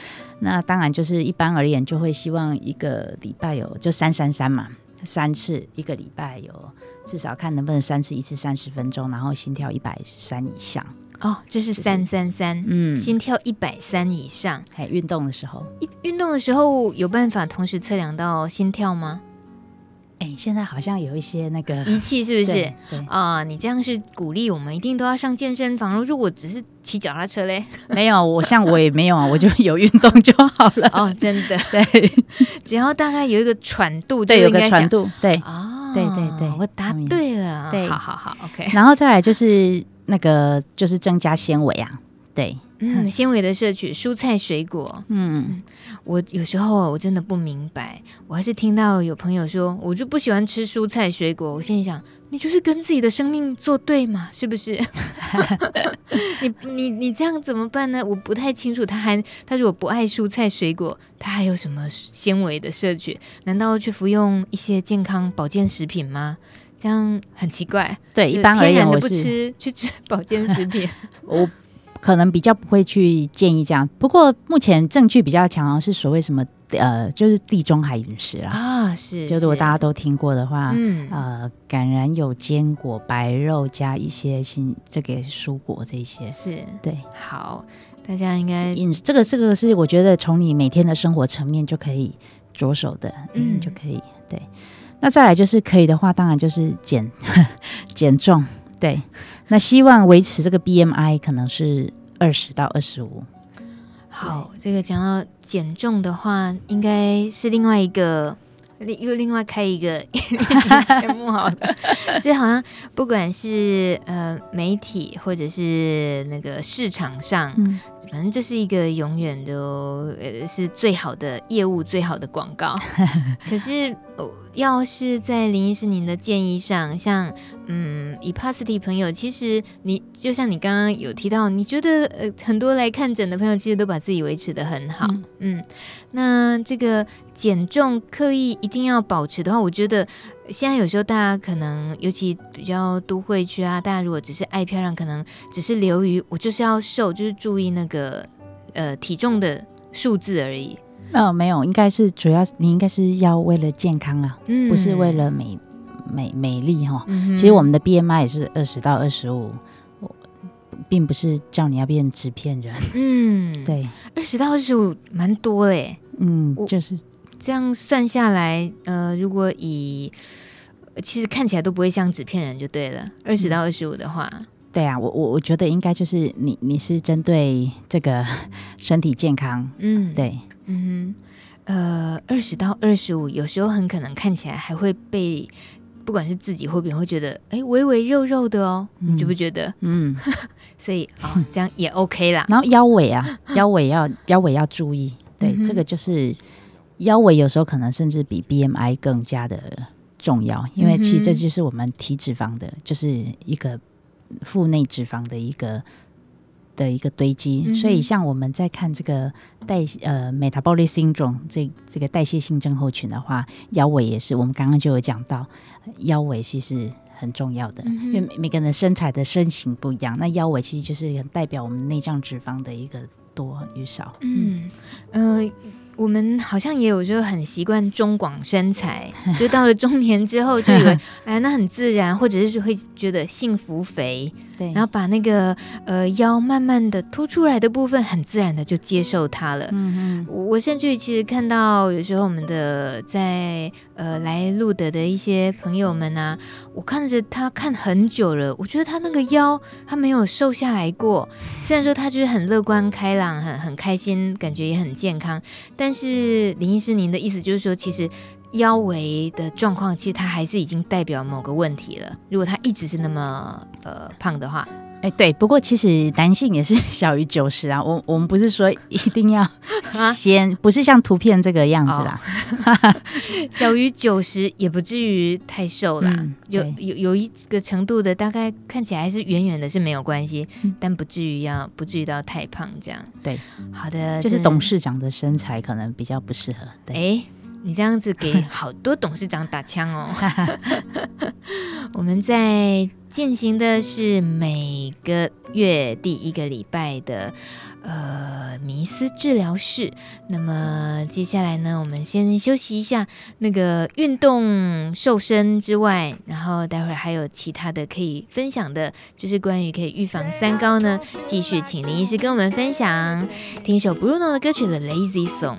那当然就是一般而言就会希望一个礼拜有就三三三嘛。三次一个礼拜有至少看能不能三次一次三十分钟，然后心跳一百三以上哦，这是三三三，嗯，心跳一百三以上。还运动的时候，运动的时候有办法同时测量到心跳吗？哎，现在好像有一些那个仪器，是不是？对啊、呃，你这样是鼓励我们一定都要上健身房。如果只是骑脚踏车嘞，(laughs) 没有，我像我也没有啊，我就有运动就好了。哦，真的，(laughs) 对，只要大概有一个喘度，对，有个喘度，对，哦，对对对，我答对了，对，好好好，OK。然后再来就是那个就是增加纤维啊，对。嗯，(laughs) 纤维的摄取，蔬菜水果。嗯，我有时候我真的不明白，我还是听到有朋友说，我就不喜欢吃蔬菜水果。我心里想，你就是跟自己的生命作对嘛，是不是？(laughs) 你你你这样怎么办呢？我不太清楚，他还他如果不爱蔬菜水果，他还有什么纤维的摄取？难道去服用一些健康保健食品吗？这样很奇怪。对，一般而言我是不吃去吃保健食品。(laughs) 我。可能比较不会去建议这样。不过目前证据比较强，是所谓什么呃，就是地中海饮食啦啊，是，就如果大家都听过的话，嗯。呃，橄榄有坚果、白肉加一些新这个蔬果这些，是。对，好，大家应该饮这个这个是我觉得从你每天的生活层面就可以着手的，嗯，就可以对。那再来就是可以的话，当然就是减 (laughs) 减重，对。那希望维持这个 BMI 可能是二十到二十五。好，这个讲到减重的话，应该是另外一个另又另外开一个 (laughs) 节目好了。(laughs) 就好像不管是呃媒体或者是那个市场上。嗯反正这是一个永远都呃是最好的业务，最好的广告。(laughs) 可是，要是在林医师您的建议上，像嗯，ePasity 朋友，其实你就像你刚刚有提到，你觉得呃很多来看诊的朋友，其实都把自己维持的很好。嗯，嗯，那这个减重刻意一定要保持的话，我觉得。现在有时候大家可能，尤其比较都会区啊，大家如果只是爱漂亮，可能只是流于我就是要瘦，就是注意那个呃体重的数字而已。哦，没有，应该是主要你应该是要为了健康啊，嗯、不是为了美美美丽哈。嗯、其实我们的 BMI 也是二十到二十五，并不是叫你要变纸片人。嗯，(laughs) 对，二十到二十五蛮多嘞。嗯，就是。这样算下来，呃，如果以其实看起来都不会像纸片人就对了。二十到二十五的话，嗯，对啊，我我我觉得应该就是你你是针对这个 (laughs) 身体健康，嗯，对，嗯哼，呃，二十到二十五，有时候很可能看起来还会被不管是自己会不会觉得，哎，微微肉肉的哦，嗯，你觉不觉得？嗯，(laughs) 所以啊，哦，这样也 OK 啦。(laughs) 然后腰围啊，腰围要腰围要注意，对，嗯，这个就是。腰围有时候可能甚至比 BMI 更加的重要，因为其实这就是我们体脂肪的，就是一个腹内脂肪的一个的一个堆积。嗯、所以像我们在看这个代呃 metabolic syndrome 这这个代谢性症候群的话，腰围也是我们刚刚就有讲到，腰围其实很重要的，嗯、因为每每个人的身材的身形不一样，那腰围其实就是很代表我们内脏脂肪的一个多与少。嗯，呃。我们好像也有就很习惯中广身材，(laughs) 就到了中年之后就以为哎，那很自然，或者是会觉得幸福肥。对，然后把那个呃腰慢慢的凸出来的部分，很自然的就接受它了。嗯嗯，我甚至于其实看到有时候我们的在呃来路德的一些朋友们啊，我看着他看很久了，我觉得他那个腰他没有瘦下来过。虽然说他就是很乐观开朗，很很开心，感觉也很健康，但是林医师您的意思就是说，其实。腰围的状况，其实它还是已经代表某个问题了。如果他一直是那么呃胖的话，哎、欸，对。不过其实男性也是小于九十啊。我我们不是说一定要先，啊、不是像图片这个样子啦。哦、(laughs) 小于九十也不至于太瘦啦，嗯、有有有一个程度的，大概看起来还是远远的，是没有关系，嗯、但不至于要不至于到太胖这样。对，好的，就是董事长的身材可能比较不适合。对。欸你这样子给好多董事长打枪哦！(laughs) (laughs) 我们在进行的是每个月第一个礼拜的。呃，迷思治疗室。那么接下来呢，我们先休息一下。那个运动瘦身之外，然后待会儿还有其他的可以分享的，就是关于可以预防三高呢。继续请林医师跟我们分享。听一首 Bruno 的歌曲《的 Lazy Song》。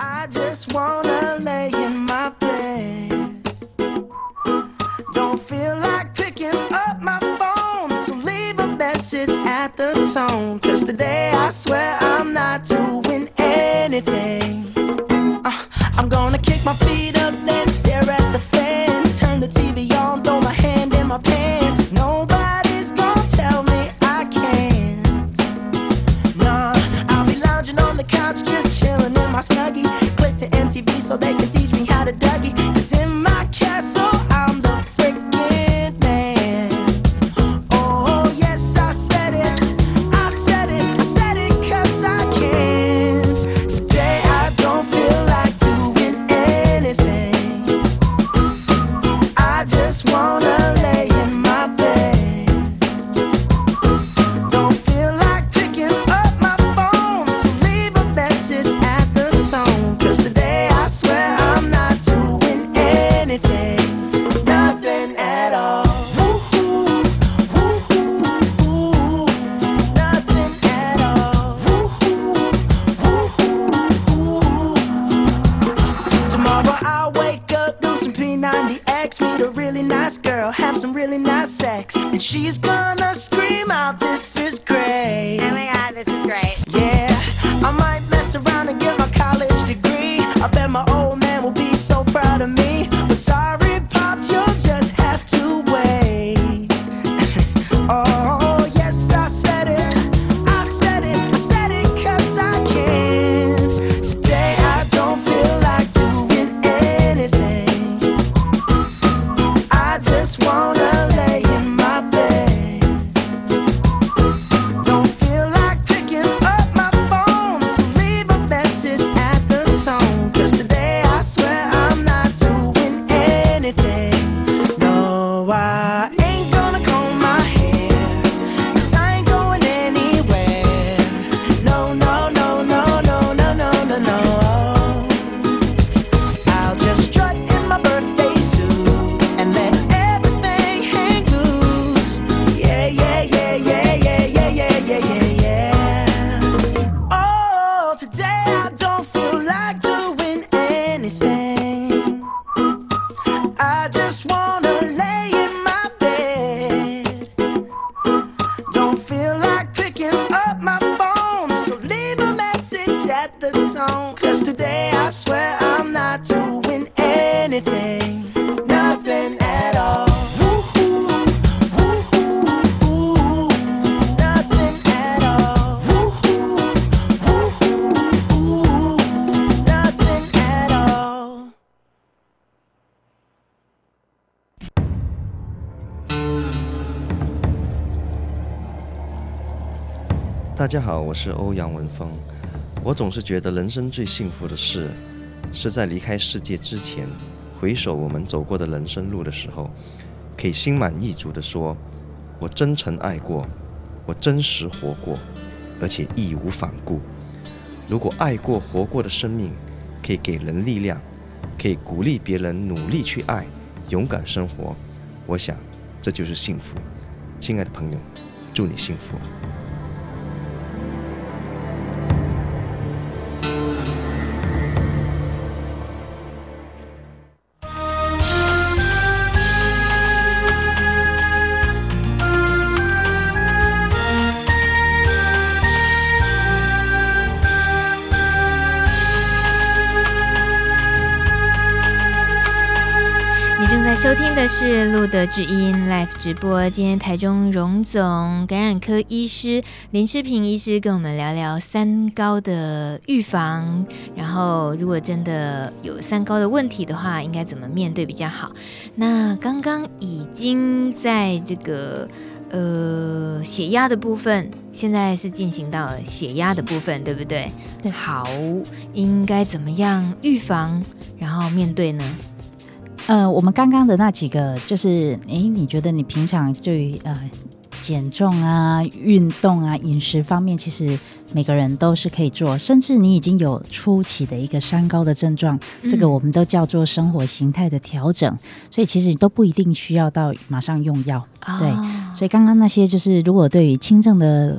the tone. Cause today I swear 大家好，我是欧阳文峰。我总是觉得人生最幸福的事，是在离开世界之前，回首我们走过的人生路的时候，可以心满意足地说：“我真诚爱过，我真实活过，而且义无反顾。”如果爱过、活过的生命可以给人力量，可以鼓励别人努力去爱、勇敢生活，我想这就是幸福。亲爱的朋友，祝你幸福。是《路德之音》Live 直播。今天台中荣总感染科医师林世平医师跟我们聊聊三高的预防，然后如果真的有三高的问题的话，应该怎么面对比较好？那刚刚已经在这个呃血压的部分，现在是进行到血压的部分，对不对？对好，应该怎么样预防，然后面对呢？呃，我们刚刚的那几个，就是，诶，你觉得你平常对于呃减重啊、运动啊、饮食方面，其实每个人都是可以做，甚至你已经有初期的一个三高的症状，嗯、这个我们都叫做生活形态的调整，所以其实都不一定需要到马上用药。哦、对，所以刚刚那些就是，如果对于轻症的。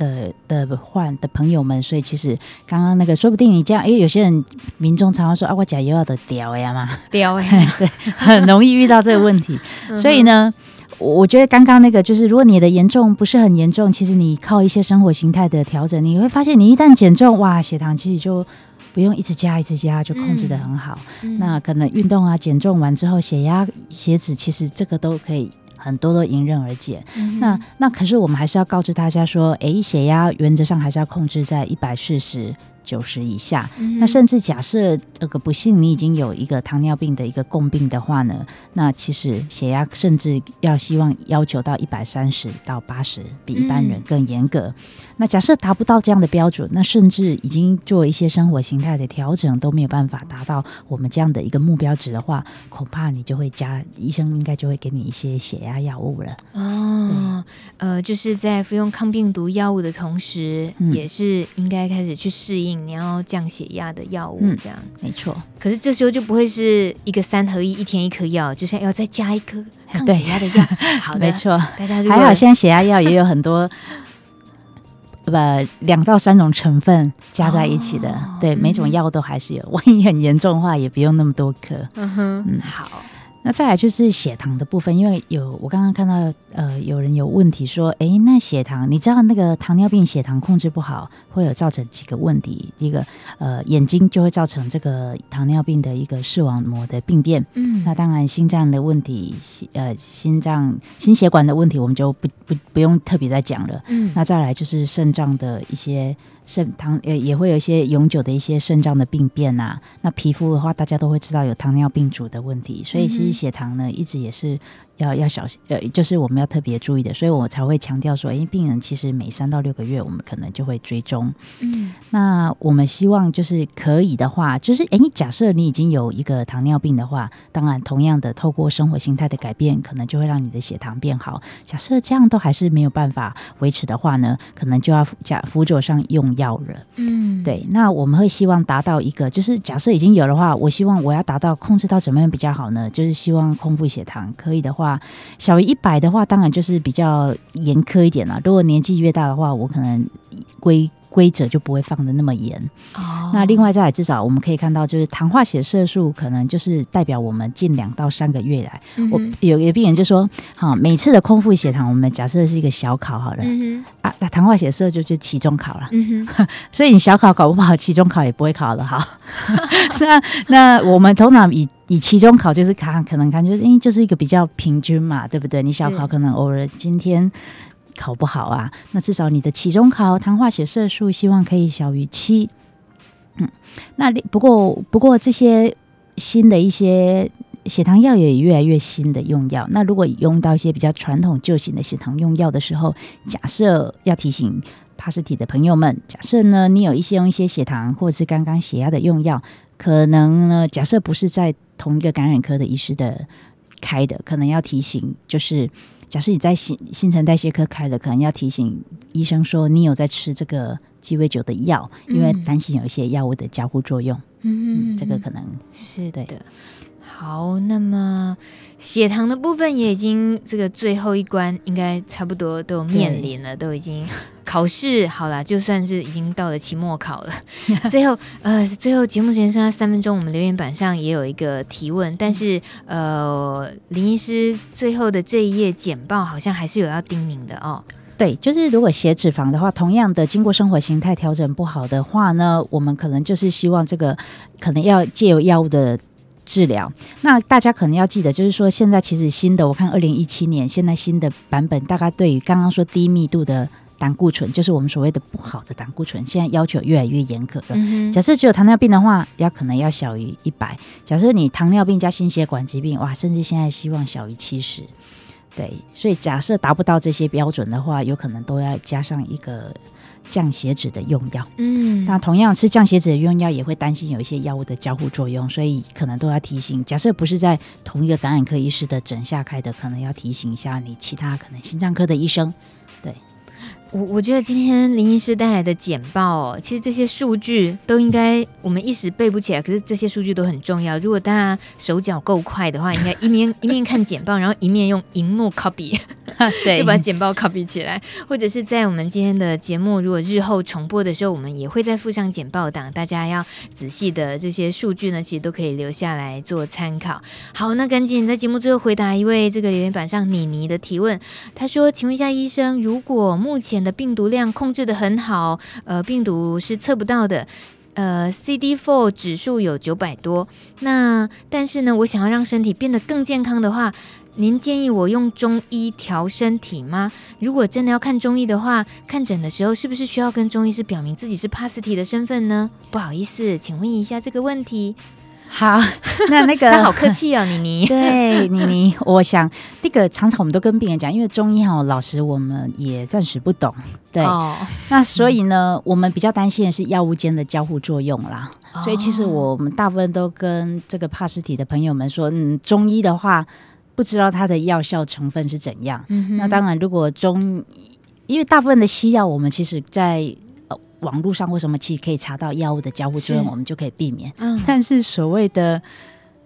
的的患的朋友们，所以其实刚刚那个，说不定你这样，因为有些人民众常常说啊，我甲油要的掉呀嘛，(laughs) 掉呀，(laughs) 对，很容易遇到这个问题。所以呢，我觉得刚刚那个就是，如果你的严重不是很严重，其实你靠一些生活形态的调整，你会发现，你一旦减重，哇，血糖其实就不用一直加一直加，就控制的很好。嗯、那可能运动啊，减重完之后，血压、血脂其实这个都可以。很多都迎刃而解。嗯、那那可是我们还是要告知大家说，诶，血压原则上还是要控制在一百四十。九十以下，嗯、那甚至假设这个不幸你已经有一个糖尿病的一个共病的话呢，那其实血压甚至要希望要求到一百三十到八十，比一般人更严格。嗯、那假设达不到这样的标准，那甚至已经做一些生活形态的调整都没有办法达到我们这样的一个目标值的话，恐怕你就会加医生应该就会给你一些血压药物了。哦，呃，就是在服用抗病毒药物的同时，嗯、也是应该开始去适应。你要降血压的药物，这样、嗯、没错。可是这时候就不会是一个三合一，一天一颗药，就是要再加一颗抗血压的药。(laughs) 好的，没错。大家还好，现在血压药也有很多，不两到三种成分加在一起的。哦、对，每种药都还是有。万一很严重的话，也不用那么多颗。嗯哼，嗯，好。那再来就是血糖的部分，因为有我刚刚看到呃有人有问题说，哎，那血糖你知道那个糖尿病血糖控制不好会有造成几个问题？一个呃眼睛就会造成这个糖尿病的一个视网膜的病变，嗯，那当然心脏的问题，呃心脏心血管的问题我们就不不不用特别再讲了，嗯，那再来就是肾脏的一些。肾糖呃也会有一些永久的一些肾脏的病变呐、啊，那皮肤的话，大家都会知道有糖尿病足的问题，所以其实血糖呢一直也是。要要小心，呃，就是我们要特别注意的，所以我才会强调说，因为，病人其实每三到六个月，我们可能就会追踪。嗯，那我们希望就是可以的话，就是诶，假设你已经有一个糖尿病的话，当然同样的，透过生活心态的改变，可能就会让你的血糖变好。假设这样都还是没有办法维持的话呢，可能就要加辅佐上用药了。嗯，对，那我们会希望达到一个，就是假设已经有的话，我希望我要达到控制到怎么样比较好呢？就是希望空腹血糖可以的话。小于一百的话，当然就是比较严苛一点了。如果年纪越大的话，我可能规规则就不会放的那么严。哦，那另外再来，至少我们可以看到，就是糖化血色素可能就是代表我们近两到三个月来，嗯、我有个病人就说，好，每次的空腹血糖，我们假设是一个小考好了，嗯、啊，那糖化血色素就是期中考了，嗯、(laughs) 所以你小考考不好，期中考也不会考得好。(laughs) 那那我们通常以以期中考就是看，可能感觉哎，就是一个比较平均嘛，对不对？你小考可能偶尔今天考不好啊，那至少你的期中考糖化血色素希望可以小于七。嗯，那不过不过这些新的一些血糖药也越来越新的用药。那如果用到一些比较传统旧型的血糖用药的时候，假设要提醒帕斯体的朋友们，假设呢你有一些用一些血糖或者是刚刚血压的用药，可能呢假设不是在同一个感染科的医师的开的，可能要提醒，就是假设你在新新陈代谢科开了，可能要提醒医生说你有在吃这个鸡尾酒的药，因为担心有一些药物的交互作用。嗯，嗯，这个可能是的。好，那么血糖的部分也已经这个最后一关，应该差不多都面临了，都已经 (laughs) 考试好了，就算是已经到了期末考了。(laughs) 最后，呃，最后节目时间剩下三分钟，我们留言板上也有一个提问，但是呃，林医师最后的这一页简报好像还是有要叮咛的哦。对，就是如果血脂肪的话，同样的经过生活形态调整不好的话呢，我们可能就是希望这个可能要借由药物的。治疗，那大家可能要记得，就是说现在其实新的，我看二零一七年现在新的版本，大概对于刚刚说低密度的胆固醇，就是我们所谓的不好的胆固醇，现在要求越来越严格了。嗯、假设只有糖尿病的话，要可能要小于一百；假设你糖尿病加心血管疾病，哇，甚至现在希望小于七十。对，所以假设达不到这些标准的话，有可能都要加上一个。降血脂的用药，嗯，那同样吃降血脂的用药，也会担心有一些药物的交互作用，所以可能都要提醒。假设不是在同一个感染科医师的诊下开的，可能要提醒一下你其他可能心脏科的医生，对。我我觉得今天林医师带来的简报哦，其实这些数据都应该我们一时背不起来，可是这些数据都很重要。如果大家手脚够快的话，应该一面一面看简报，然后一面用荧幕 copy，(laughs) 对，就把简报 copy 起来。或者是在我们今天的节目，如果日后重播的时候，我们也会再附上简报档，大家要仔细的这些数据呢，其实都可以留下来做参考。好，那赶紧在节目最后回答一位这个留言板上妮妮的提问。他说：“请问一下医生，如果目前的病毒量控制得很好，呃，病毒是测不到的，呃，CD4 指数有九百多。那但是呢，我想要让身体变得更健康的话，您建议我用中医调身体吗？如果真的要看中医的话，看诊的时候是不是需要跟中医师表明自己是帕斯提的身份呢？不好意思，请问一下这个问题。”好，(laughs) 那那个他好客气哦，妮妮。(laughs) 对，妮妮，我想那个常常我们都跟病人讲，因为中医哈，老师我们也暂时不懂。对，哦、那所以呢，嗯、我们比较担心的是药物间的交互作用啦。哦、所以其实我们大部分都跟这个帕斯提的朋友们说，嗯，中医的话不知道它的药效成分是怎样。嗯、哼那当然，如果中，因为大部分的西药，我们其实在。网络上或什么其实可以查到药物的交互作用，我们就可以避免。嗯，但是所谓的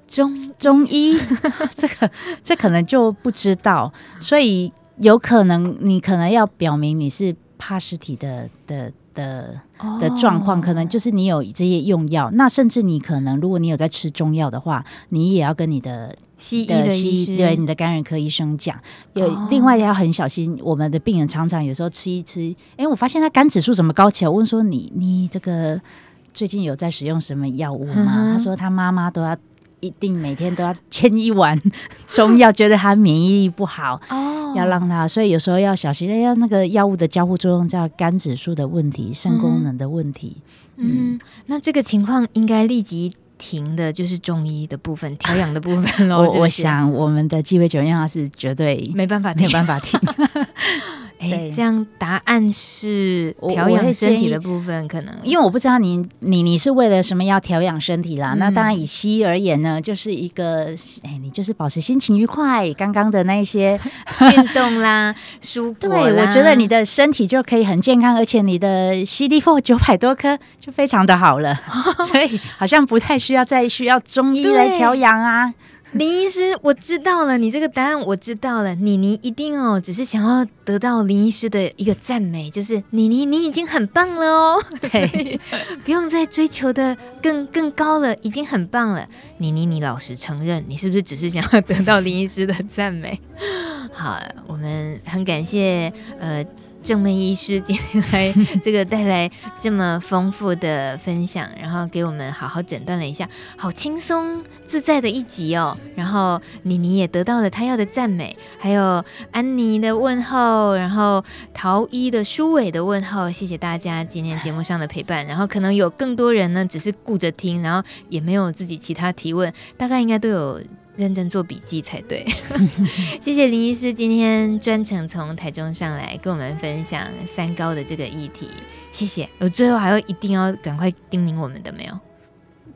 中 (laughs) 中医，(laughs) 这个这可能就不知道，所以有可能你可能要表明你是帕斯体的的的的状况，可能就是你有这些用药。那甚至你可能，如果你有在吃中药的话，你也要跟你的西医的医对你的感染科医生讲，有、哦、另外要很小心，我们的病人常常有时候吃一吃，哎，我发现他肝指数怎么高起来？我问说你你这个最近有在使用什么药物吗？嗯、他说他妈妈都要一定每天都要签一碗中药，觉得他免疫力不好哦，要让他，所以有时候要小心，哎呀，那个药物的交互作用叫肝指数的问题、肾功能的问题。嗯，嗯那这个情况应该立即。停的就是中医的部分，调养的部分喽。(laughs) 我我想我们的鸡尾酒一样是绝对没办法没有办法停。(laughs) 哎，这样答案是调养身体的部分，可能因为我不知道你你你是为了什么要调养身体啦？嗯、那当然以西医而言呢，就是一个哎，你就是保持心情愉快，刚刚的那些 (laughs) 运动啦、(laughs) 蔬果啦，对，我觉得你的身体就可以很健康，而且你的 CD4 九百多颗就非常的好了，(laughs) 所以好像不太需要再需要中医来调养啊。(laughs) 林医师，我知道了，你这个答案我知道了。妮妮一定哦，只是想要得到林医师的一个赞美，就是妮妮，你已经很棒了哦，(laughs) 对，不用再追求的更更高了，已经很棒了。妮妮，你老实承认，你是不是只是想要得到林医师的赞美？(laughs) 好，我们很感谢呃。正妹医师今天来这个带来这么丰富的分享，然后给我们好好诊断了一下，好轻松自在的一集哦。然后妮妮也得到了她要的赞美，还有安妮的问候，然后陶一的书尾的问候，谢谢大家今天节目上的陪伴。然后可能有更多人呢，只是顾着听，然后也没有自己其他提问，大概应该都有。认真做笔记才对，(laughs) 谢谢林医师今天专程从台中上来跟我们分享三高的这个议题，谢谢。我最后还要一定要赶快叮咛我们的没有？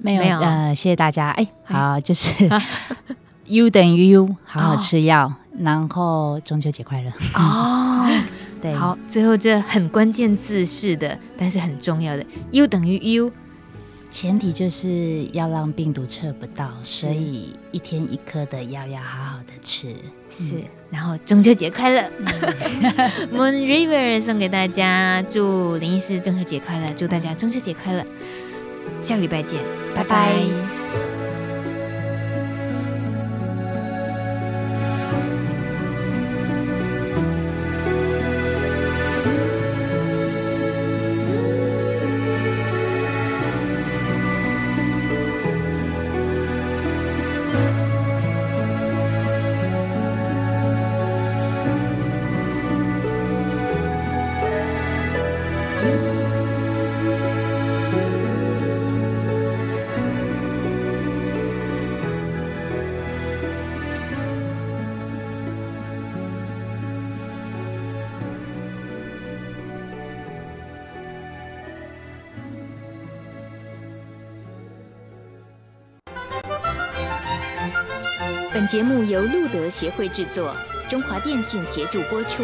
没有，没有呃，谢谢大家。哎，好，就是 (laughs) U 等于 U，好好吃药，哦、然后中秋节快乐哦。(laughs) 对，好，最后这很关键字式的，但是很重要的 U 等于 U。前提就是要让病毒测不到，所以一天一颗的药要好好的吃。是，嗯、然后中秋节快乐，(laughs) Moon River 送给大家，祝林医师中秋节快乐，祝大家中秋节快乐，下个礼拜见，拜拜。拜拜。节目由路德协会制作，中华电信协助播出。